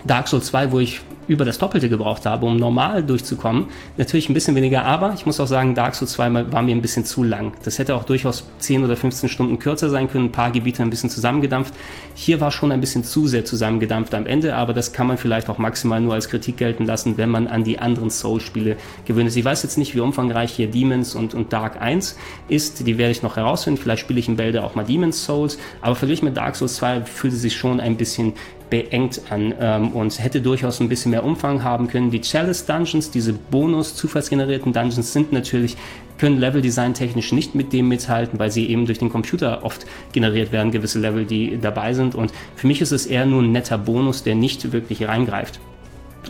Dark Souls 2, wo ich über das Doppelte gebraucht habe, um normal durchzukommen. Natürlich ein bisschen weniger, aber ich muss auch sagen, Dark Souls 2 war mir ein bisschen zu lang. Das hätte auch durchaus 10 oder 15 Stunden kürzer sein können, ein paar Gebiete ein bisschen zusammengedampft. Hier war schon ein bisschen zu sehr zusammengedampft am Ende, aber das kann man vielleicht auch maximal nur als Kritik gelten lassen, wenn man an die anderen Soul-Spiele gewöhnt ist. Ich weiß jetzt nicht, wie umfangreich hier Demons und, und Dark 1 ist, die werde ich noch herausfinden. Vielleicht spiele ich in Bälde auch mal Demons Souls, aber verglichen mit Dark Souls 2 fühlte sich schon ein bisschen beengt an ähm, und hätte durchaus ein bisschen mehr Umfang haben können. Die Chalice Dungeons, diese Bonus-zufallsgenerierten Dungeons sind natürlich können Level-Design technisch nicht mit dem mithalten, weil sie eben durch den Computer oft generiert werden, gewisse Level, die dabei sind. Und für mich ist es eher nur ein netter Bonus, der nicht wirklich reingreift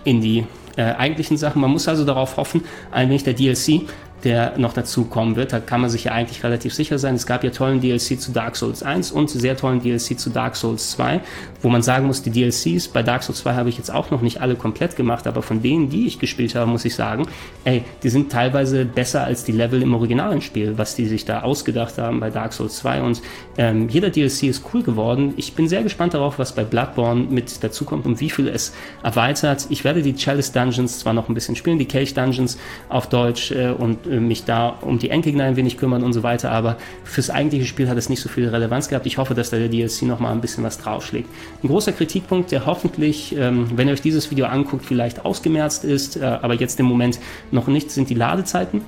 in die äh, eigentlichen Sachen. Man muss also darauf hoffen, ein wenig der DLC der noch dazu kommen wird. Da kann man sich ja eigentlich relativ sicher sein. Es gab ja tollen DLC zu Dark Souls 1 und sehr tollen DLC zu Dark Souls 2, wo man sagen muss, die DLCs bei Dark Souls 2 habe ich jetzt auch noch nicht alle komplett gemacht, aber von denen, die ich gespielt habe, muss ich sagen, ey, die sind teilweise besser als die Level im originalen Spiel, was die sich da ausgedacht haben bei Dark Souls 2 und ähm, jeder DLC ist cool geworden. Ich bin sehr gespannt darauf, was bei Bloodborne mit dazu kommt und wie viel es erweitert. Ich werde die Chalice Dungeons zwar noch ein bisschen spielen, die Kelch Dungeons auf Deutsch äh, und mich da um die Endgegner ein wenig kümmern und so weiter, aber fürs eigentliche Spiel hat es nicht so viel Relevanz gehabt. Ich hoffe, dass da der DLC nochmal ein bisschen was draufschlägt. Ein großer Kritikpunkt, der hoffentlich, ähm, wenn ihr euch dieses Video anguckt, vielleicht ausgemerzt ist, äh, aber jetzt im Moment noch nicht, sind die Ladezeiten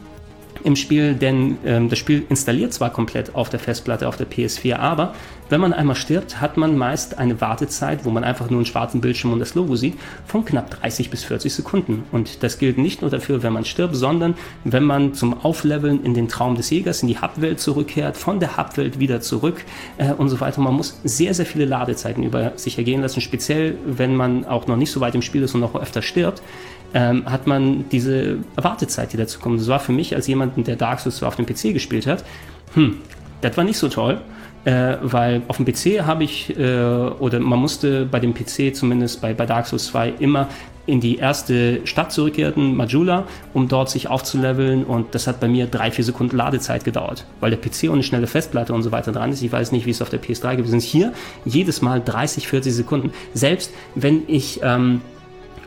im Spiel, denn ähm, das Spiel installiert zwar komplett auf der Festplatte, auf der PS4, aber wenn man einmal stirbt, hat man meist eine Wartezeit, wo man einfach nur einen schwarzen Bildschirm und das Logo sieht, von knapp 30 bis 40 Sekunden. Und das gilt nicht nur dafür, wenn man stirbt, sondern wenn man zum Aufleveln in den Traum des Jägers, in die Hubwelt zurückkehrt, von der Hubwelt wieder zurück äh, und so weiter. Man muss sehr, sehr viele Ladezeiten über sich ergehen lassen, speziell wenn man auch noch nicht so weit im Spiel ist und noch öfter stirbt ähm, hat man diese Wartezeit, die dazu kommt. Das war für mich als jemanden, der Dark Souls auf dem PC gespielt hat, hm, das war nicht so toll. Äh, weil auf dem PC habe ich, äh, oder man musste bei dem PC zumindest bei, bei Dark Souls 2 immer in die erste Stadt zurückkehren, Majula, um dort sich aufzuleveln und das hat bei mir drei, vier Sekunden Ladezeit gedauert, weil der PC eine schnelle Festplatte und so weiter dran ist. Ich weiß nicht, wie es auf der PS3 gewesen ist. Hier jedes Mal 30, 40 Sekunden. Selbst wenn ich ähm,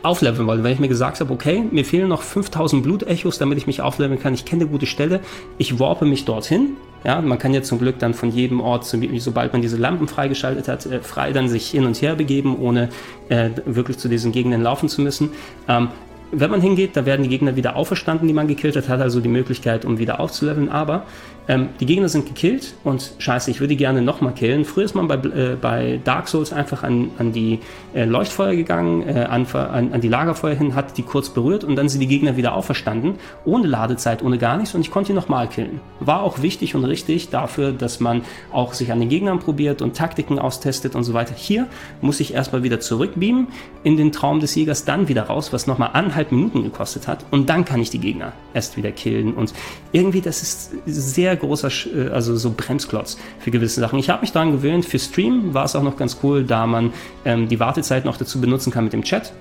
aufleveln wollte. Wenn ich mir gesagt habe, okay, mir fehlen noch 5000 Blutechos, damit ich mich aufleveln kann, ich kenne eine gute Stelle, ich warpe mich dorthin. Ja, man kann ja zum Glück dann von jedem Ort, sobald man diese Lampen freigeschaltet hat, äh, frei dann sich hin und her begeben, ohne äh, wirklich zu diesen Gegenden laufen zu müssen. Ähm, wenn man hingeht, da werden die Gegner wieder auferstanden, die man gekillt hat, hat also die Möglichkeit, um wieder aufzuleveln. Aber ähm, die Gegner sind gekillt und scheiße, ich würde die gerne nochmal killen. Früher ist man bei, äh, bei Dark Souls einfach an, an die äh, Leuchtfeuer gegangen, äh, an, an, an, die Lagerfeuer hin, hat die kurz berührt und dann sind die Gegner wieder auferstanden, ohne Ladezeit, ohne gar nichts und ich konnte die nochmal killen. War auch wichtig und richtig dafür, dass man auch sich an den Gegnern probiert und Taktiken austestet und so weiter. Hier muss ich erstmal wieder zurückbeamen in den Traum des Jägers, dann wieder raus, was nochmal anderthalb Minuten gekostet hat und dann kann ich die Gegner erst wieder killen und irgendwie das ist sehr sehr großer, äh, also so Bremsklotz für gewisse Sachen. Ich habe mich daran gewöhnt, für Stream war es auch noch ganz cool, da man ähm, die Wartezeit noch dazu benutzen kann mit dem Chat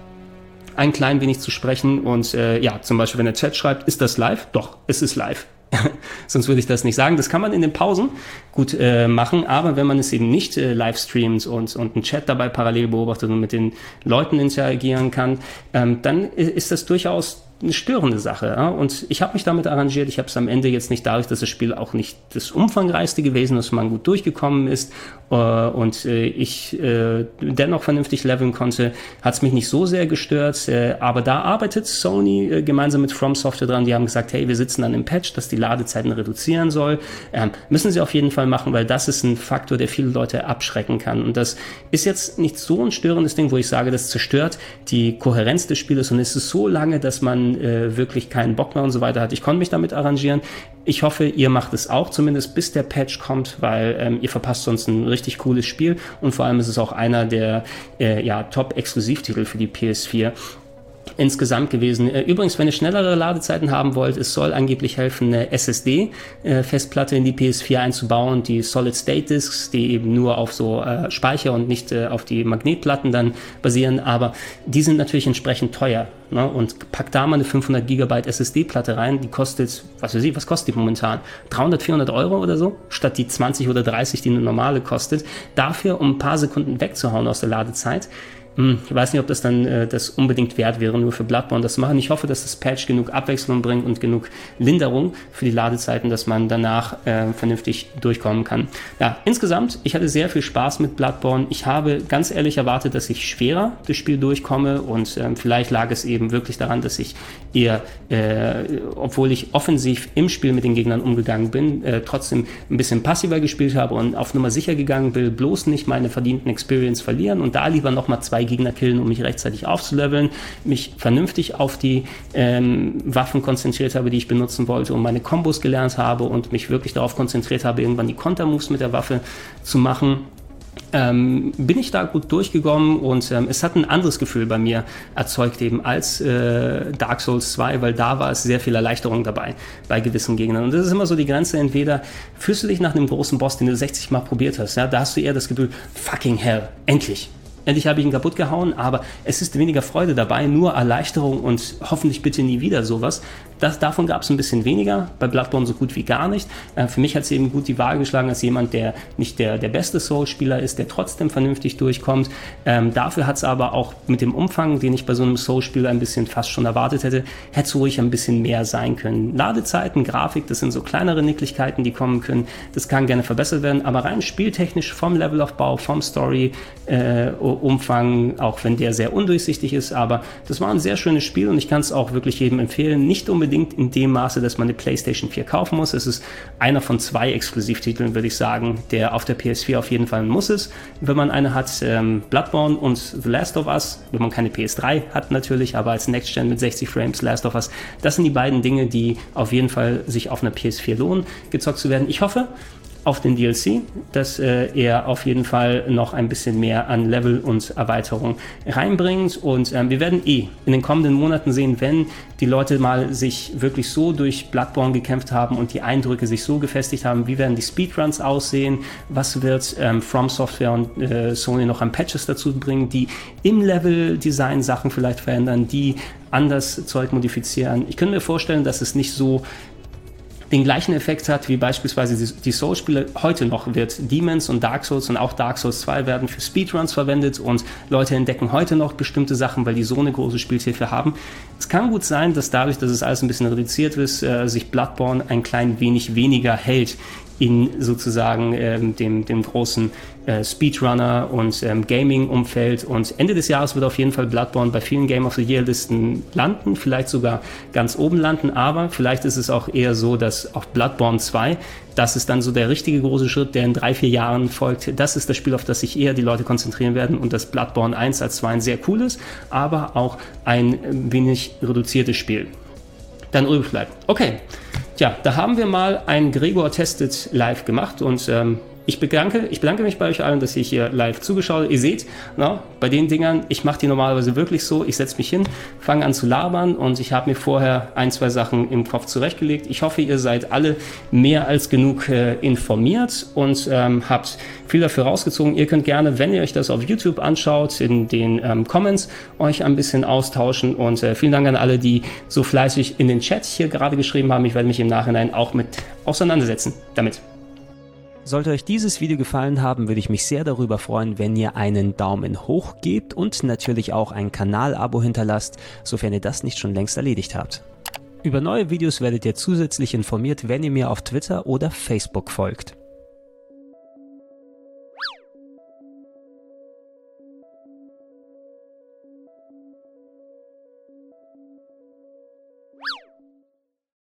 ein klein wenig zu sprechen und äh, ja, zum Beispiel, wenn der Chat schreibt, ist das live? Doch, es ist live. Sonst würde ich das nicht sagen. Das kann man in den Pausen gut äh, machen, aber wenn man es eben nicht äh, live streamt und, und einen Chat dabei parallel beobachtet und mit den Leuten interagieren kann, ähm, dann ist das durchaus eine störende Sache. Ja? Und ich habe mich damit arrangiert. Ich habe es am Ende jetzt nicht dadurch, dass das Spiel auch nicht das umfangreichste gewesen ist, man gut durchgekommen ist äh, und äh, ich äh, dennoch vernünftig leveln konnte, hat es mich nicht so sehr gestört. Äh, aber da arbeitet Sony äh, gemeinsam mit From Software dran. Die haben gesagt, hey, wir sitzen an einem Patch, das die Ladezeiten reduzieren soll. Ähm, müssen sie auf jeden Fall machen, weil das ist ein Faktor, der viele Leute abschrecken kann. Und das ist jetzt nicht so ein störendes Ding, wo ich sage, das zerstört die Kohärenz des Spieles und es ist so lange, dass man äh, wirklich keinen Bock mehr und so weiter hat. Ich konnte mich damit arrangieren. Ich hoffe, ihr macht es auch, zumindest bis der Patch kommt, weil ähm, ihr verpasst sonst ein richtig cooles Spiel und vor allem ist es auch einer der äh, ja, Top-Exklusivtitel für die PS4 insgesamt gewesen. Äh, übrigens, wenn ihr schnellere Ladezeiten haben wollt, es soll angeblich helfen, eine SSD-Festplatte äh, in die PS4 einzubauen, die Solid-State-Disks, die eben nur auf so äh, Speicher und nicht auf die Magnetplatten dann basieren, aber die sind natürlich entsprechend teuer. Ne? Und packt da mal eine 500 Gigabyte SSD-Platte rein, die kostet, was weiß ich, was kostet die momentan? 300, 400 Euro oder so, statt die 20 oder 30, die eine normale kostet. Dafür, um ein paar Sekunden wegzuhauen aus der Ladezeit, ich weiß nicht, ob das dann äh, das unbedingt wert wäre, nur für Bloodborne das zu machen. Ich hoffe, dass das Patch genug Abwechslung bringt und genug Linderung für die Ladezeiten, dass man danach äh, vernünftig durchkommen kann. Ja, insgesamt, ich hatte sehr viel Spaß mit Bloodborne. Ich habe ganz ehrlich erwartet, dass ich schwerer das Spiel durchkomme und äh, vielleicht lag es eben wirklich daran, dass ich eher, äh, obwohl ich offensiv im Spiel mit den Gegnern umgegangen bin, äh, trotzdem ein bisschen passiver gespielt habe und auf Nummer sicher gegangen will, bloß nicht meine verdienten Experience verlieren und da lieber nochmal zwei Gegner killen, um mich rechtzeitig aufzuleveln, mich vernünftig auf die ähm, Waffen konzentriert habe, die ich benutzen wollte und meine Kombos gelernt habe und mich wirklich darauf konzentriert habe, irgendwann die Kontermoves mit der Waffe zu machen. Ähm, bin ich da gut durchgekommen und ähm, es hat ein anderes Gefühl bei mir erzeugt eben als äh, Dark Souls 2, weil da war es sehr viel Erleichterung dabei bei gewissen Gegnern. Und das ist immer so die Grenze, entweder fühlst du dich nach einem großen Boss, den du 60 Mal probiert hast, ja, da hast du eher das Gefühl, fucking hell, endlich, Endlich habe ich ihn kaputt gehauen, aber es ist weniger Freude dabei, nur Erleichterung und hoffentlich bitte nie wieder sowas. Das, davon gab es ein bisschen weniger, bei Bloodborne so gut wie gar nicht. Äh, für mich hat es eben gut die Waage geschlagen, als jemand, der nicht der, der beste Soul-Spieler ist, der trotzdem vernünftig durchkommt. Ähm, dafür hat es aber auch mit dem Umfang, den ich bei so einem Soul-Spieler ein bisschen fast schon erwartet hätte, hätte es ruhig ein bisschen mehr sein können. Ladezeiten, Grafik, das sind so kleinere Nicklichkeiten, die kommen können. Das kann gerne verbessert werden, aber rein spieltechnisch vom Levelaufbau, vom Story-Umfang, äh, auch wenn der sehr undurchsichtig ist, aber das war ein sehr schönes Spiel und ich kann es auch wirklich jedem empfehlen. Nicht unbedingt unbedingt in dem Maße, dass man eine PlayStation 4 kaufen muss. Es ist einer von zwei Exklusivtiteln, würde ich sagen, der auf der PS4 auf jeden Fall ein Muss ist. Wenn man eine hat, ähm, Bloodborne und The Last of Us, wenn man keine PS3 hat natürlich, aber als Next Gen mit 60 Frames Last of Us, das sind die beiden Dinge, die auf jeden Fall sich auf einer PS4 lohnen, gezockt zu werden. Ich hoffe, auf den DLC, dass äh, er auf jeden Fall noch ein bisschen mehr an Level und Erweiterung reinbringt. Und ähm, wir werden eh in den kommenden Monaten sehen, wenn die Leute mal sich wirklich so durch Bloodborne gekämpft haben und die Eindrücke sich so gefestigt haben, wie werden die Speedruns aussehen, was wird ähm, From Software und äh, Sony noch an Patches dazu bringen, die im Level-Design Sachen vielleicht verändern, die anders Zeug modifizieren. Ich könnte mir vorstellen, dass es nicht so den gleichen Effekt hat wie beispielsweise die Souls-Spiele. Heute noch wird Demons und Dark Souls und auch Dark Souls 2 werden für Speedruns verwendet und Leute entdecken heute noch bestimmte Sachen, weil die so eine große Spieltiefe haben. Es kann gut sein, dass dadurch, dass es alles ein bisschen reduziert ist, äh, sich Bloodborne ein klein wenig weniger hält in sozusagen ähm, dem, dem großen äh, Speedrunner und ähm, Gaming-Umfeld. Und Ende des Jahres wird auf jeden Fall Bloodborne bei vielen Game of the Year-Listen landen, vielleicht sogar ganz oben landen, aber vielleicht ist es auch eher so, dass auch Bloodborne 2 das ist dann so der richtige große Schritt, der in drei, vier Jahren folgt. Das ist das Spiel, auf das sich eher die Leute konzentrieren werden und das Bloodborne 1 als 2 ein sehr cooles, aber auch ein wenig reduziertes Spiel. Dann übrig bleibt. Okay, Tja, da haben wir mal ein Gregor Tested live gemacht und ähm, ich bedanke, ich bedanke mich bei euch allen, dass ihr hier live zugeschaut habt. Ihr seht, na, bei den Dingern, ich mache die normalerweise wirklich so. Ich setze mich hin, fange an zu labern und ich habe mir vorher ein, zwei Sachen im Kopf zurechtgelegt. Ich hoffe, ihr seid alle mehr als genug äh, informiert und ähm, habt viel dafür rausgezogen. Ihr könnt gerne, wenn ihr euch das auf YouTube anschaut, in den ähm, Comments euch ein bisschen austauschen und äh, vielen Dank an alle, die so fleißig in den Chat hier gerade geschrieben haben. Ich werde mich im Nachhinein auch mit auseinandersetzen damit. Sollte euch dieses Video gefallen haben, würde ich mich sehr darüber freuen, wenn ihr einen Daumen hoch gebt und natürlich auch ein Kanalabo hinterlasst, sofern ihr das nicht schon längst erledigt habt. Über neue Videos werdet ihr zusätzlich informiert, wenn ihr mir auf Twitter oder Facebook folgt.